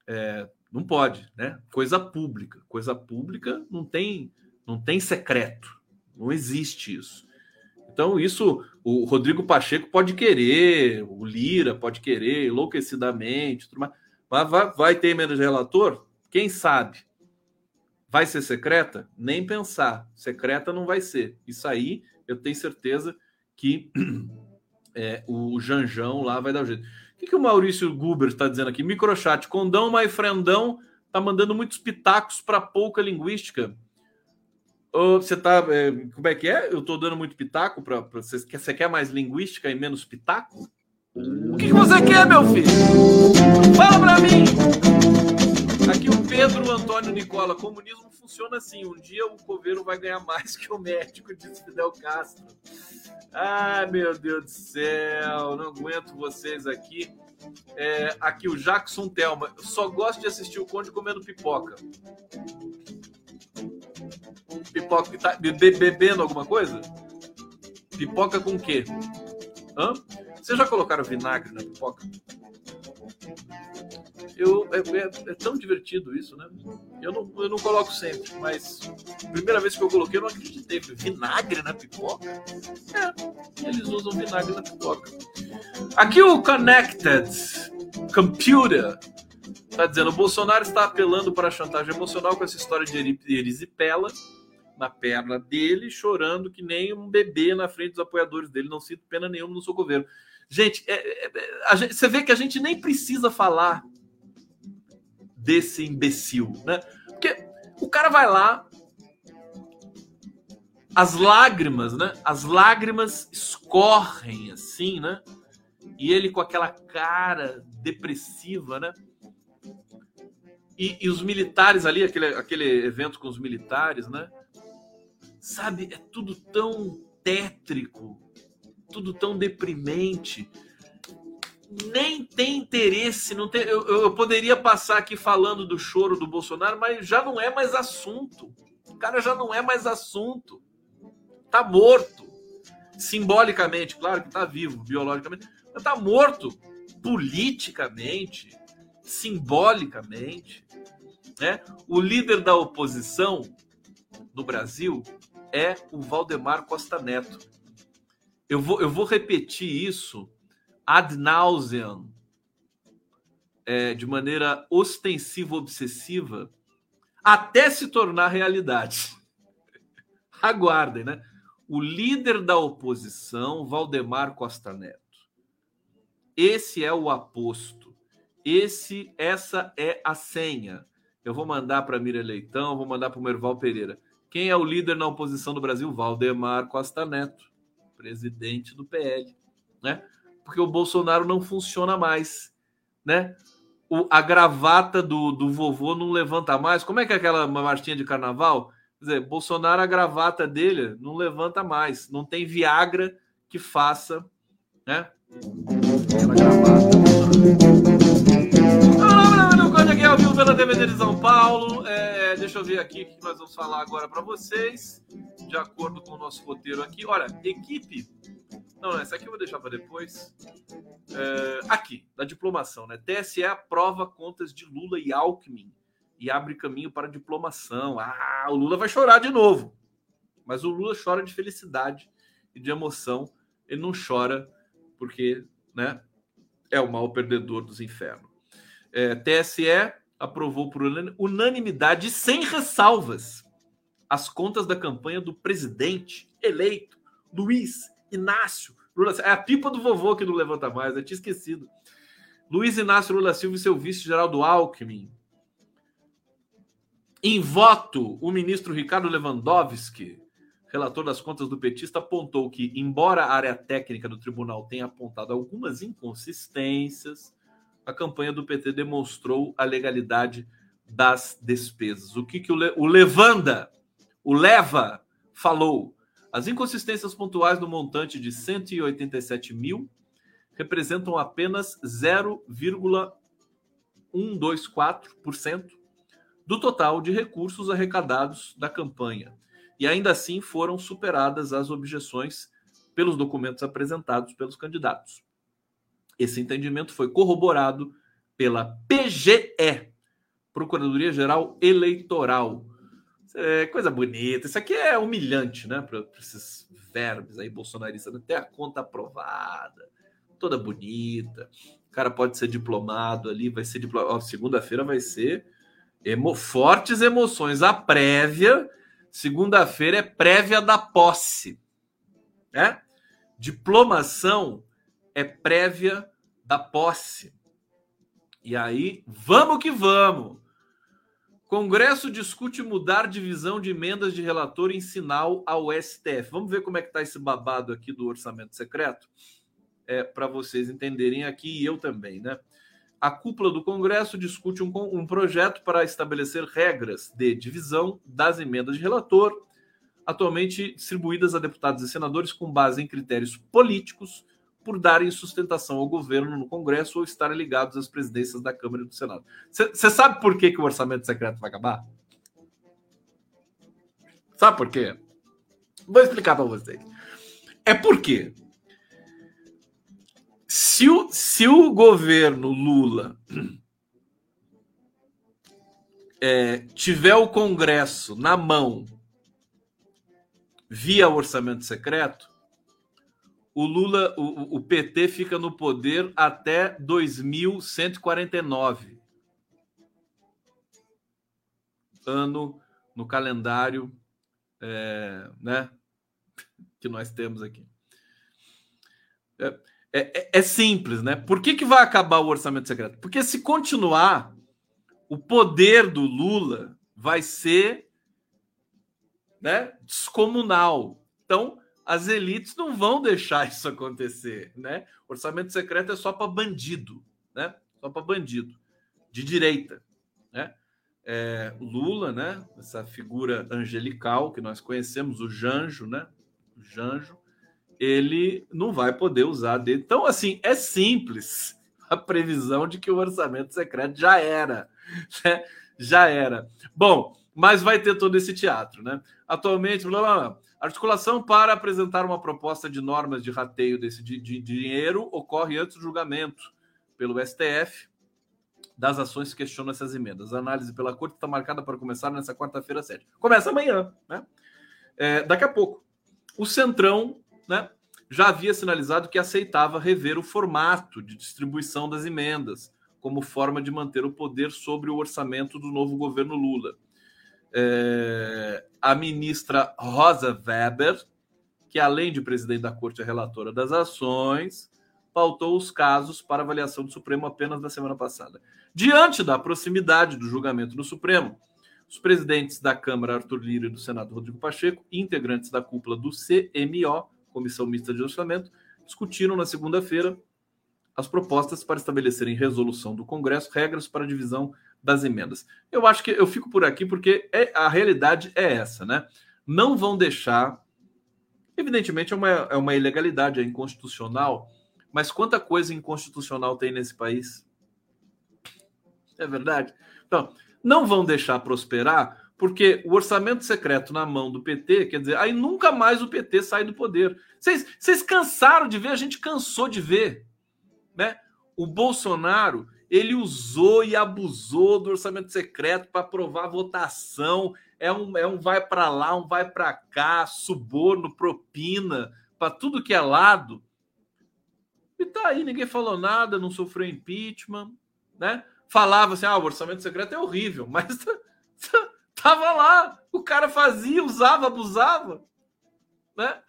S1: É, não pode, né? Coisa pública. Coisa pública não tem, não tem secreto. Não existe isso. Então, isso o Rodrigo Pacheco pode querer, o Lira pode querer enlouquecidamente, mas vai, vai ter de relator? Quem sabe? Vai ser secreta? Nem pensar. Secreta não vai ser. Isso aí eu tenho certeza que é, o Janjão lá vai dar o jeito. O que, que o Maurício Guber está dizendo aqui? Microchat. Condão, my friendão, tá mandando muitos pitacos para pouca linguística. Você tá. É, como é que é? Eu tô dando muito pitaco para você. Você quer mais linguística e menos pitaco? O que, que você quer, meu filho? Fala pra mim! Aqui o Pedro Antônio Nicola, comunismo funciona assim. Um dia o coveiro vai ganhar mais que o médico, disse Fidel Castro. Ai, meu Deus do céu, não aguento vocês aqui. É, aqui o Jackson Telma. só gosto de assistir o Conde comendo pipoca. Pipoca tá bebendo alguma coisa? Pipoca com quê? Hã? Vocês já colocaram vinagre na pipoca? Eu, é, é, é, tão divertido isso, né? Eu não, eu não coloco sempre, mas primeira vez que eu coloquei, eu não acreditei. Vinagre na pipoca? É, eles usam vinagre na pipoca. Aqui o Connected Computer está dizendo: o Bolsonaro está apelando para a chantagem emocional com essa história de erisipela na perna dele, chorando que nem um bebê na frente dos apoiadores dele. Não sinto pena nenhuma no seu governo. Gente, é, é, gente, você vê que a gente nem precisa falar desse imbecil, né? Porque o cara vai lá, as lágrimas, né? As lágrimas escorrem assim, né? E ele com aquela cara depressiva, né? E, e os militares ali, aquele, aquele evento com os militares, né? Sabe, é tudo tão tétrico, tudo tão deprimente nem tem interesse, não tem, eu, eu, poderia passar aqui falando do choro do Bolsonaro, mas já não é mais assunto. O cara já não é mais assunto. Tá morto. Simbolicamente, claro que tá vivo, biologicamente, mas tá morto politicamente, simbolicamente. Né? O líder da oposição no Brasil é o Valdemar Costa Neto. Eu vou, eu vou repetir isso ad nauseam, é, de maneira ostensiva, obsessiva, até se tornar realidade. Aguardem, né? O líder da oposição, Valdemar Costa Neto. Esse é o aposto. Esse, essa é a senha. Eu vou mandar para Mira Leitão, vou mandar para o Merval Pereira. Quem é o líder na oposição do Brasil? Valdemar Costa Neto, presidente do PL, né? porque o Bolsonaro não funciona mais, né? O, a gravata do, do vovô não levanta mais. Como é que é aquela marchinha de carnaval? Quer dizer, Bolsonaro, a gravata dele não levanta mais. Não tem Viagra que faça, né? Aquela gravata. Aqui ao vivo pela DVD de São Paulo. É, deixa eu ver aqui o que nós vamos falar agora para vocês, de acordo com o nosso roteiro aqui. Olha, equipe não, não, essa aqui eu vou deixar para depois. É, aqui, da diplomação, né? TSE aprova contas de Lula e Alckmin e abre caminho para diplomação. Ah, o Lula vai chorar de novo. Mas o Lula chora de felicidade e de emoção. Ele não chora porque, né? É o mal perdedor dos infernos. É, TSE aprovou por unanimidade sem ressalvas as contas da campanha do presidente eleito Luiz Inácio Lula É a pipa do vovô que não levanta mais, eu tinha esquecido. Luiz Inácio Lula Silva e seu vice-geral Alckmin. Em voto, o ministro Ricardo Lewandowski, relator das contas do petista, apontou que, embora a área técnica do tribunal tenha apontado algumas inconsistências, a campanha do PT demonstrou a legalidade das despesas. O que, que o, Le o Levanda, o Leva, falou? As inconsistências pontuais no montante de 187 mil representam apenas 0,124% do total de recursos arrecadados da campanha. E ainda assim foram superadas as objeções pelos documentos apresentados pelos candidatos. Esse entendimento foi corroborado pela PGE, Procuradoria Geral Eleitoral, é coisa bonita. Isso aqui é humilhante, né? Para esses verbos aí bolsonaristas. Né? Ter a conta aprovada, toda bonita. O cara pode ser diplomado ali, vai ser diplomado. Segunda-feira vai ser emo... fortes emoções. A prévia, segunda-feira é prévia da posse. Né? Diplomação é prévia da posse. E aí, vamos que vamos. Congresso discute mudar divisão de emendas de relator em sinal ao STF. Vamos ver como é que está esse babado aqui do orçamento secreto, é, para vocês entenderem aqui e eu também, né? A cúpula do Congresso discute um, um projeto para estabelecer regras de divisão das emendas de relator, atualmente distribuídas a deputados e senadores com base em critérios políticos por darem sustentação ao governo no Congresso ou estarem ligados às presidências da Câmara e do Senado. Você sabe por que, que o orçamento secreto vai acabar? Sabe por quê? Vou explicar para vocês. É porque se o, se o governo Lula é, tiver o Congresso na mão via orçamento secreto, o Lula, o, o PT fica no poder até 2149. Ano no calendário é, né, que nós temos aqui. É, é, é, simples, né? Por que, que vai acabar o orçamento secreto? Porque se continuar, o poder do Lula vai ser né, descomunal. Então, as elites não vão deixar isso acontecer, né? Orçamento secreto é só para bandido, né? Só para bandido de direita, né? É, Lula, né? Essa figura angelical que nós conhecemos, o Janjo, né? O Janjo, ele não vai poder usar dele. Então, assim, é simples a previsão de que o orçamento secreto já era, né? Já era. Bom, mas vai ter todo esse teatro, né? Atualmente, blá, blá, blá. Articulação para apresentar uma proposta de normas de rateio desse de, de dinheiro ocorre antes do julgamento pelo STF das ações que questionam essas emendas. A análise pela Corte está marcada para começar nessa quarta-feira, 7. Começa amanhã, né? É, daqui a pouco. O Centrão né, já havia sinalizado que aceitava rever o formato de distribuição das emendas como forma de manter o poder sobre o orçamento do novo governo Lula é, a ministra Rosa Weber, que além de presidente da Corte é relatora das ações, pautou os casos para avaliação do Supremo apenas na semana passada. Diante da proximidade do julgamento no Supremo, os presidentes da Câmara, Arthur Lira, e do Senado, Rodrigo Pacheco, integrantes da cúpula do CMO, Comissão Mista de Orçamento, discutiram na segunda-feira as propostas para estabelecer em resolução do Congresso regras para a divisão das emendas. Eu acho que eu fico por aqui porque é, a realidade é essa, né? Não vão deixar. Evidentemente é uma, é uma ilegalidade, é inconstitucional, mas quanta coisa inconstitucional tem nesse país? É verdade? Então, não vão deixar prosperar porque o orçamento secreto na mão do PT, quer dizer, aí nunca mais o PT sai do poder. Vocês, vocês cansaram de ver, a gente cansou de ver, né? O Bolsonaro ele usou e abusou do orçamento secreto para aprovar votação. É um, é um vai para lá, um vai para cá, suborno, propina, para tudo que é lado. E tá aí, ninguém falou nada, não sofreu impeachment, né? Falava assim: ah, o orçamento secreto é horrível, mas tava lá, o cara fazia, usava, abusava, né?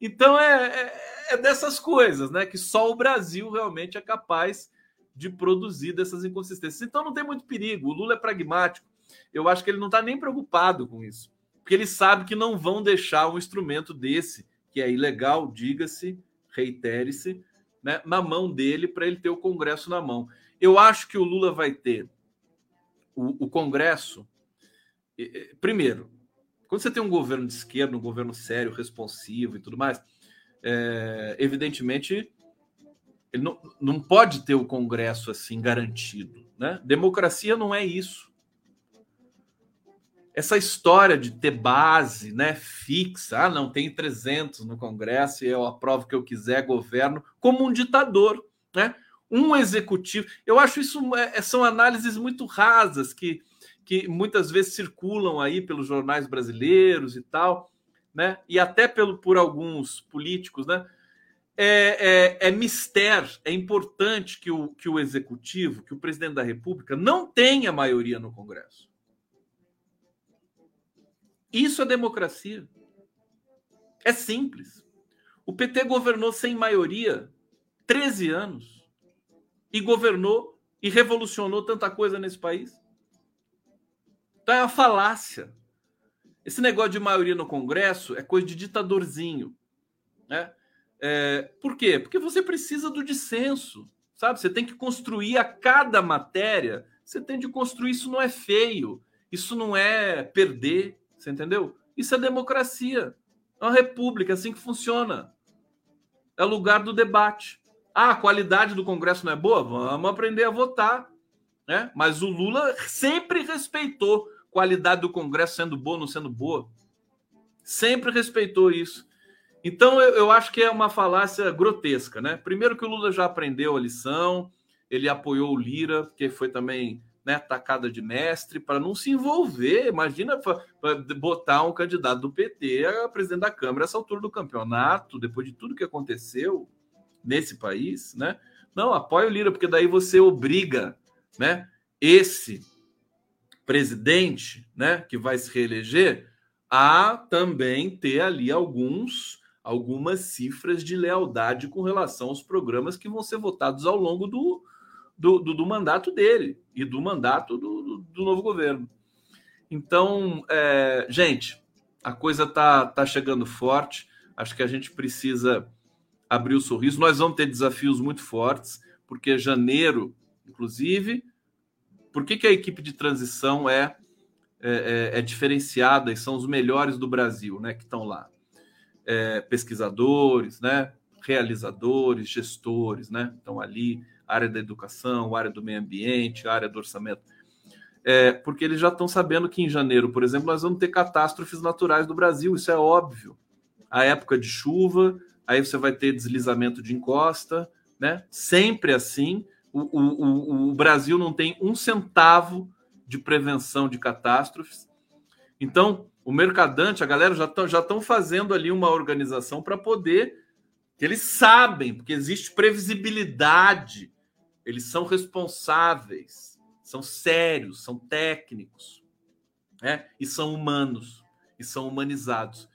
S1: Então é, é, é dessas coisas, né? Que só o Brasil realmente é capaz de produzir dessas inconsistências. Então não tem muito perigo. O Lula é pragmático. Eu acho que ele não está nem preocupado com isso, porque ele sabe que não vão deixar um instrumento desse, que é ilegal, diga-se, reitere-se, né, na mão dele para ele ter o Congresso na mão. Eu acho que o Lula vai ter o, o Congresso. Primeiro, quando você tem um governo de esquerda, um governo sério, responsivo e tudo mais, é, evidentemente ele não, não pode ter o Congresso assim garantido. Né? Democracia não é isso. Essa história de ter base né, fixa, ah, não, tem 300 no Congresso e eu aprovo o que eu quiser, governo, como um ditador. Né? Um executivo. Eu acho isso é, são análises muito rasas que, que muitas vezes circulam aí pelos jornais brasileiros e tal, né? E até pelo, por alguns políticos, né? É, é, é mistério, é importante que o, que o executivo, que o presidente da República não tenha maioria no Congresso. Isso é democracia. É simples. O PT governou sem maioria 13 anos e governou e revolucionou tanta coisa nesse país. Então é uma falácia. Esse negócio de maioria no Congresso é coisa de ditadorzinho. Né? É, por quê? Porque você precisa do dissenso, sabe? Você tem que construir a cada matéria, você tem de construir. Isso não é feio, isso não é perder, você entendeu? Isso é democracia, é uma república, é assim que funciona. É lugar do debate. Ah, a qualidade do Congresso não é boa? Vamos aprender a votar. Né? Mas o Lula sempre respeitou qualidade do Congresso sendo boa ou não sendo boa. Sempre respeitou isso. Então, eu, eu, acho que é uma falácia grotesca, né? Primeiro que o Lula já aprendeu a lição, ele apoiou o Lira, porque foi também né, tacada de mestre, para não se envolver. Imagina botar um candidato do PT a presidente da Câmara essa altura do campeonato, depois de tudo que aconteceu nesse país, né? Não, apoia o Lira, porque daí você obriga né, esse presidente né, que vai se reeleger a também ter ali alguns algumas cifras de lealdade com relação aos programas que vão ser votados ao longo do, do, do, do mandato dele e do mandato do, do novo governo. Então, é, gente, a coisa tá, tá chegando forte. Acho que a gente precisa abrir o sorriso. Nós vamos ter desafios muito fortes, porque janeiro, inclusive, por que, que a equipe de transição é, é, é, é diferenciada e são os melhores do Brasil, né, que estão lá? É, pesquisadores, né, realizadores, gestores, né, estão ali, área da educação, área do meio ambiente, área do orçamento, é, porque eles já estão sabendo que em janeiro, por exemplo, nós vamos ter catástrofes naturais do Brasil, isso é óbvio. A época de chuva, aí você vai ter deslizamento de encosta, né? Sempre assim. O, o, o, o Brasil não tem um centavo de prevenção de catástrofes. Então, o mercadante, a galera já estão já fazendo ali uma organização para poder. que Eles sabem, porque existe previsibilidade, eles são responsáveis, são sérios, são técnicos, né? e são humanos, e são humanizados.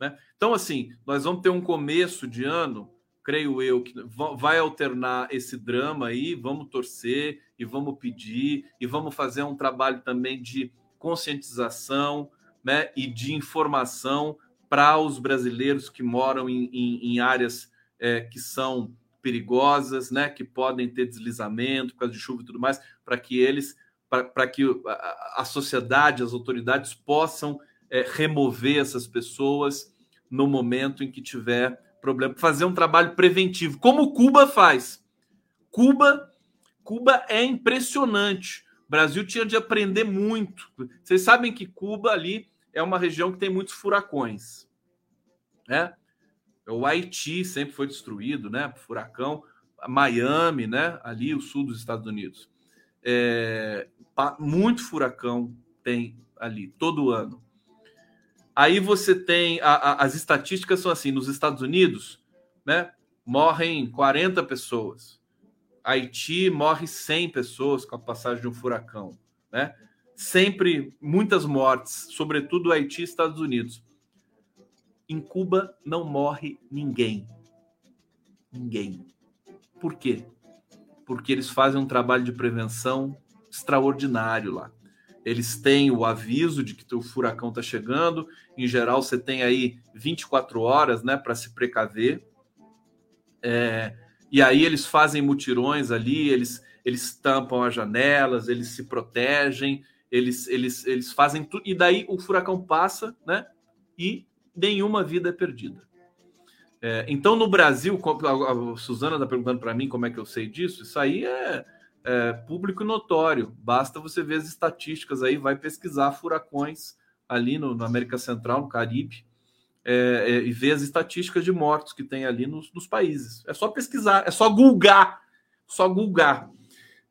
S1: Né? Então, assim, nós vamos ter um começo de ano, creio eu, que vai alternar esse drama aí, vamos torcer e vamos pedir, e vamos fazer um trabalho também de conscientização né, e de informação para os brasileiros que moram em, em, em áreas é, que são perigosas, né, que podem ter deslizamento por causa de chuva e tudo mais, para que eles, para que a, a, sociedade, as autoridades possam é, remover essas pessoas no momento em que tiver problema, fazer um trabalho preventivo, como Cuba faz. Cuba, Cuba é impressionante. O Brasil tinha de aprender muito. Vocês sabem que Cuba ali é uma região que tem muitos furacões, né? O Haiti sempre foi destruído, né? Furacão, Miami, né? Ali o sul dos Estados Unidos, é, muito furacão tem ali todo ano. Aí você tem a, a, as estatísticas são assim: nos Estados Unidos, né? Morrem 40 pessoas. Haiti morre 100 pessoas com a passagem de um furacão, né? Sempre muitas mortes, sobretudo Haiti e Estados Unidos. Em Cuba não morre ninguém. Ninguém. Por quê? Porque eles fazem um trabalho de prevenção extraordinário lá. Eles têm o aviso de que o furacão está chegando. Em geral, você tem aí 24 horas né, para se precaver. É, e aí eles fazem mutirões ali, eles, eles tampam as janelas, eles se protegem, eles, eles, eles fazem tudo, e daí o furacão passa, né? E nenhuma vida é perdida. É, então, no Brasil, a, a Suzana está perguntando para mim como é que eu sei disso. Isso aí é, é público notório. Basta você ver as estatísticas aí, vai pesquisar furacões ali no, no América Central, no Caribe, é, é, e ver as estatísticas de mortos que tem ali nos, nos países. É só pesquisar, é só gulgar, só gulgar.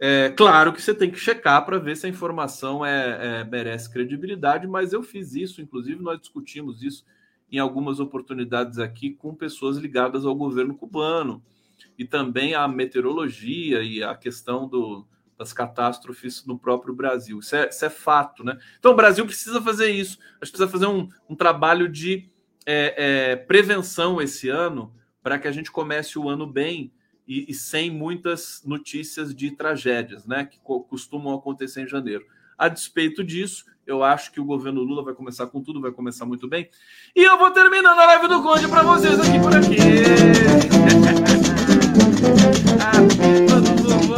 S1: É, claro que você tem que checar para ver se a informação é, é, merece credibilidade, mas eu fiz isso, inclusive nós discutimos isso em algumas oportunidades aqui com pessoas ligadas ao governo cubano e também à meteorologia e à questão do, das catástrofes no próprio Brasil. Isso é, isso é, fato, né? Então o Brasil precisa fazer isso. A gente precisa fazer um, um trabalho de é, é prevenção esse ano para que a gente comece o ano bem e, e, sem muitas notícias de tragédias, né, que co costumam acontecer em janeiro. A despeito disso, Eu acho que o governo Lula vai começar com tudo, vai começar muito bem. E eu vou terminando a live do Conde para vocês aqui por aqui. a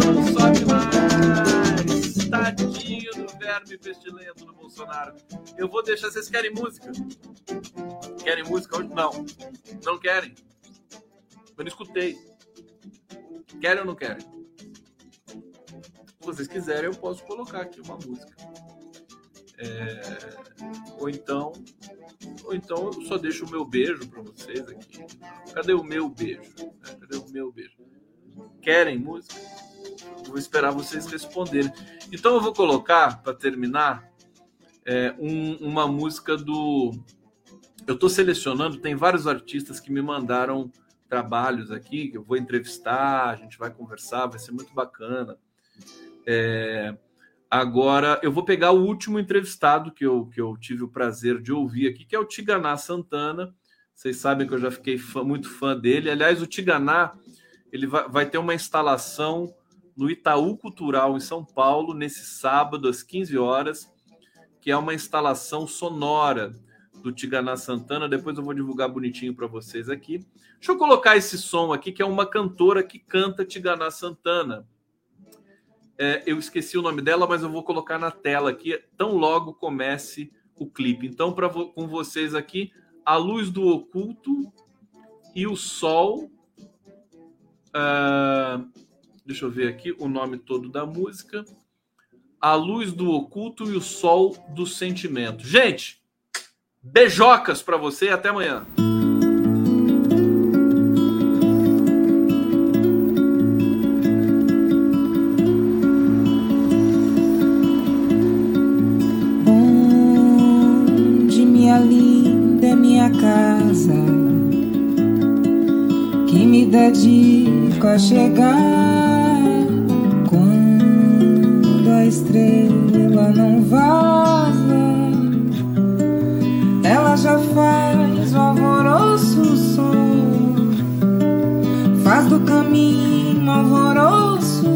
S1: não sobe mais. Tadinho do verme pestilento do Bolsonaro. Eu vou deixar. Vocês querem música? Querem música hoje? Não. Não querem. Eu não escutei. Querem ou não querem? Se vocês quiserem, eu posso colocar aqui uma música. É... Ou então, ou então eu só deixo o meu beijo para vocês aqui. Cadê o meu beijo? É, cadê o meu beijo? Querem música? Vou esperar vocês responderem. Então eu vou colocar, para terminar, é, um, uma música do. Eu estou selecionando, tem vários artistas que me mandaram trabalhos aqui, que eu vou entrevistar, a gente vai conversar, vai ser muito bacana. É, agora, eu vou pegar o último entrevistado que eu, que eu tive o prazer de ouvir aqui, que é o Tiganá Santana. Vocês sabem que eu já fiquei fã, muito fã dele. Aliás, o Tiganá ele vai, vai ter uma instalação no Itaú Cultural, em São Paulo, nesse sábado, às 15 horas, que é uma instalação sonora do Tiganá Santana. Depois eu vou divulgar bonitinho para vocês aqui. Deixa eu colocar esse som aqui, que é uma cantora que canta Tiganá Santana. É, eu esqueci o nome dela, mas eu vou colocar na tela aqui, tão logo comece o clipe. Então, pra, com vocês aqui, A Luz do Oculto e o Sol. Uh, deixa eu ver aqui o nome todo da música. A Luz do Oculto e o Sol do Sentimento. Gente, beijocas para você e até amanhã.
S2: dedico a chegar quando a estrela não vaza. Já faz o alvoroço som, faz do caminho alvoroço.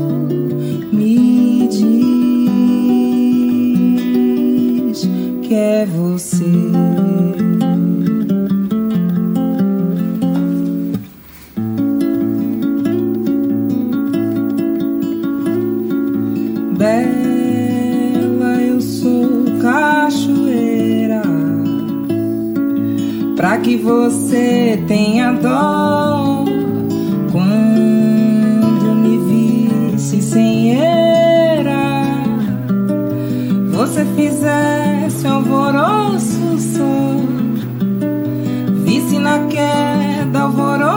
S2: Me diz que é você. Que você tenha dó quando me visse sem era. Você fizesse alvoroço só, visse na queda alvoroço,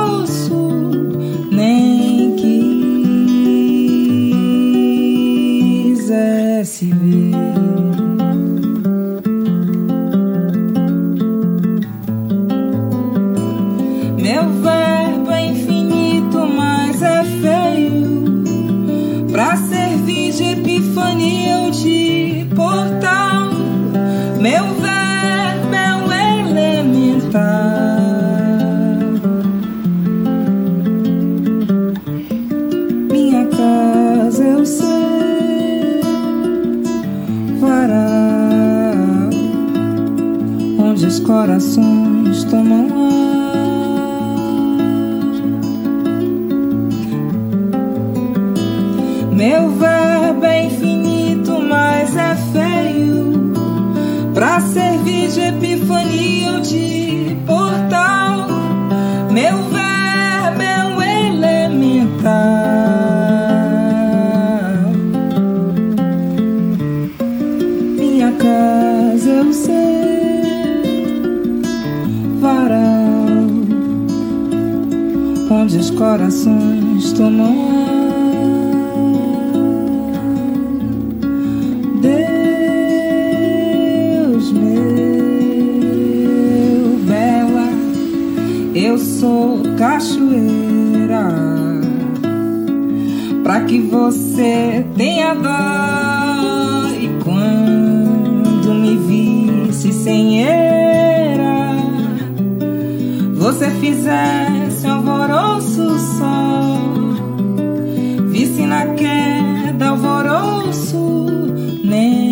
S2: os corações tomam Deus meu, bela, eu sou cachoeira, pra que você tenha dó e quando me visse sem era, você fizesse alvoroço visse na queda alvoroço, nem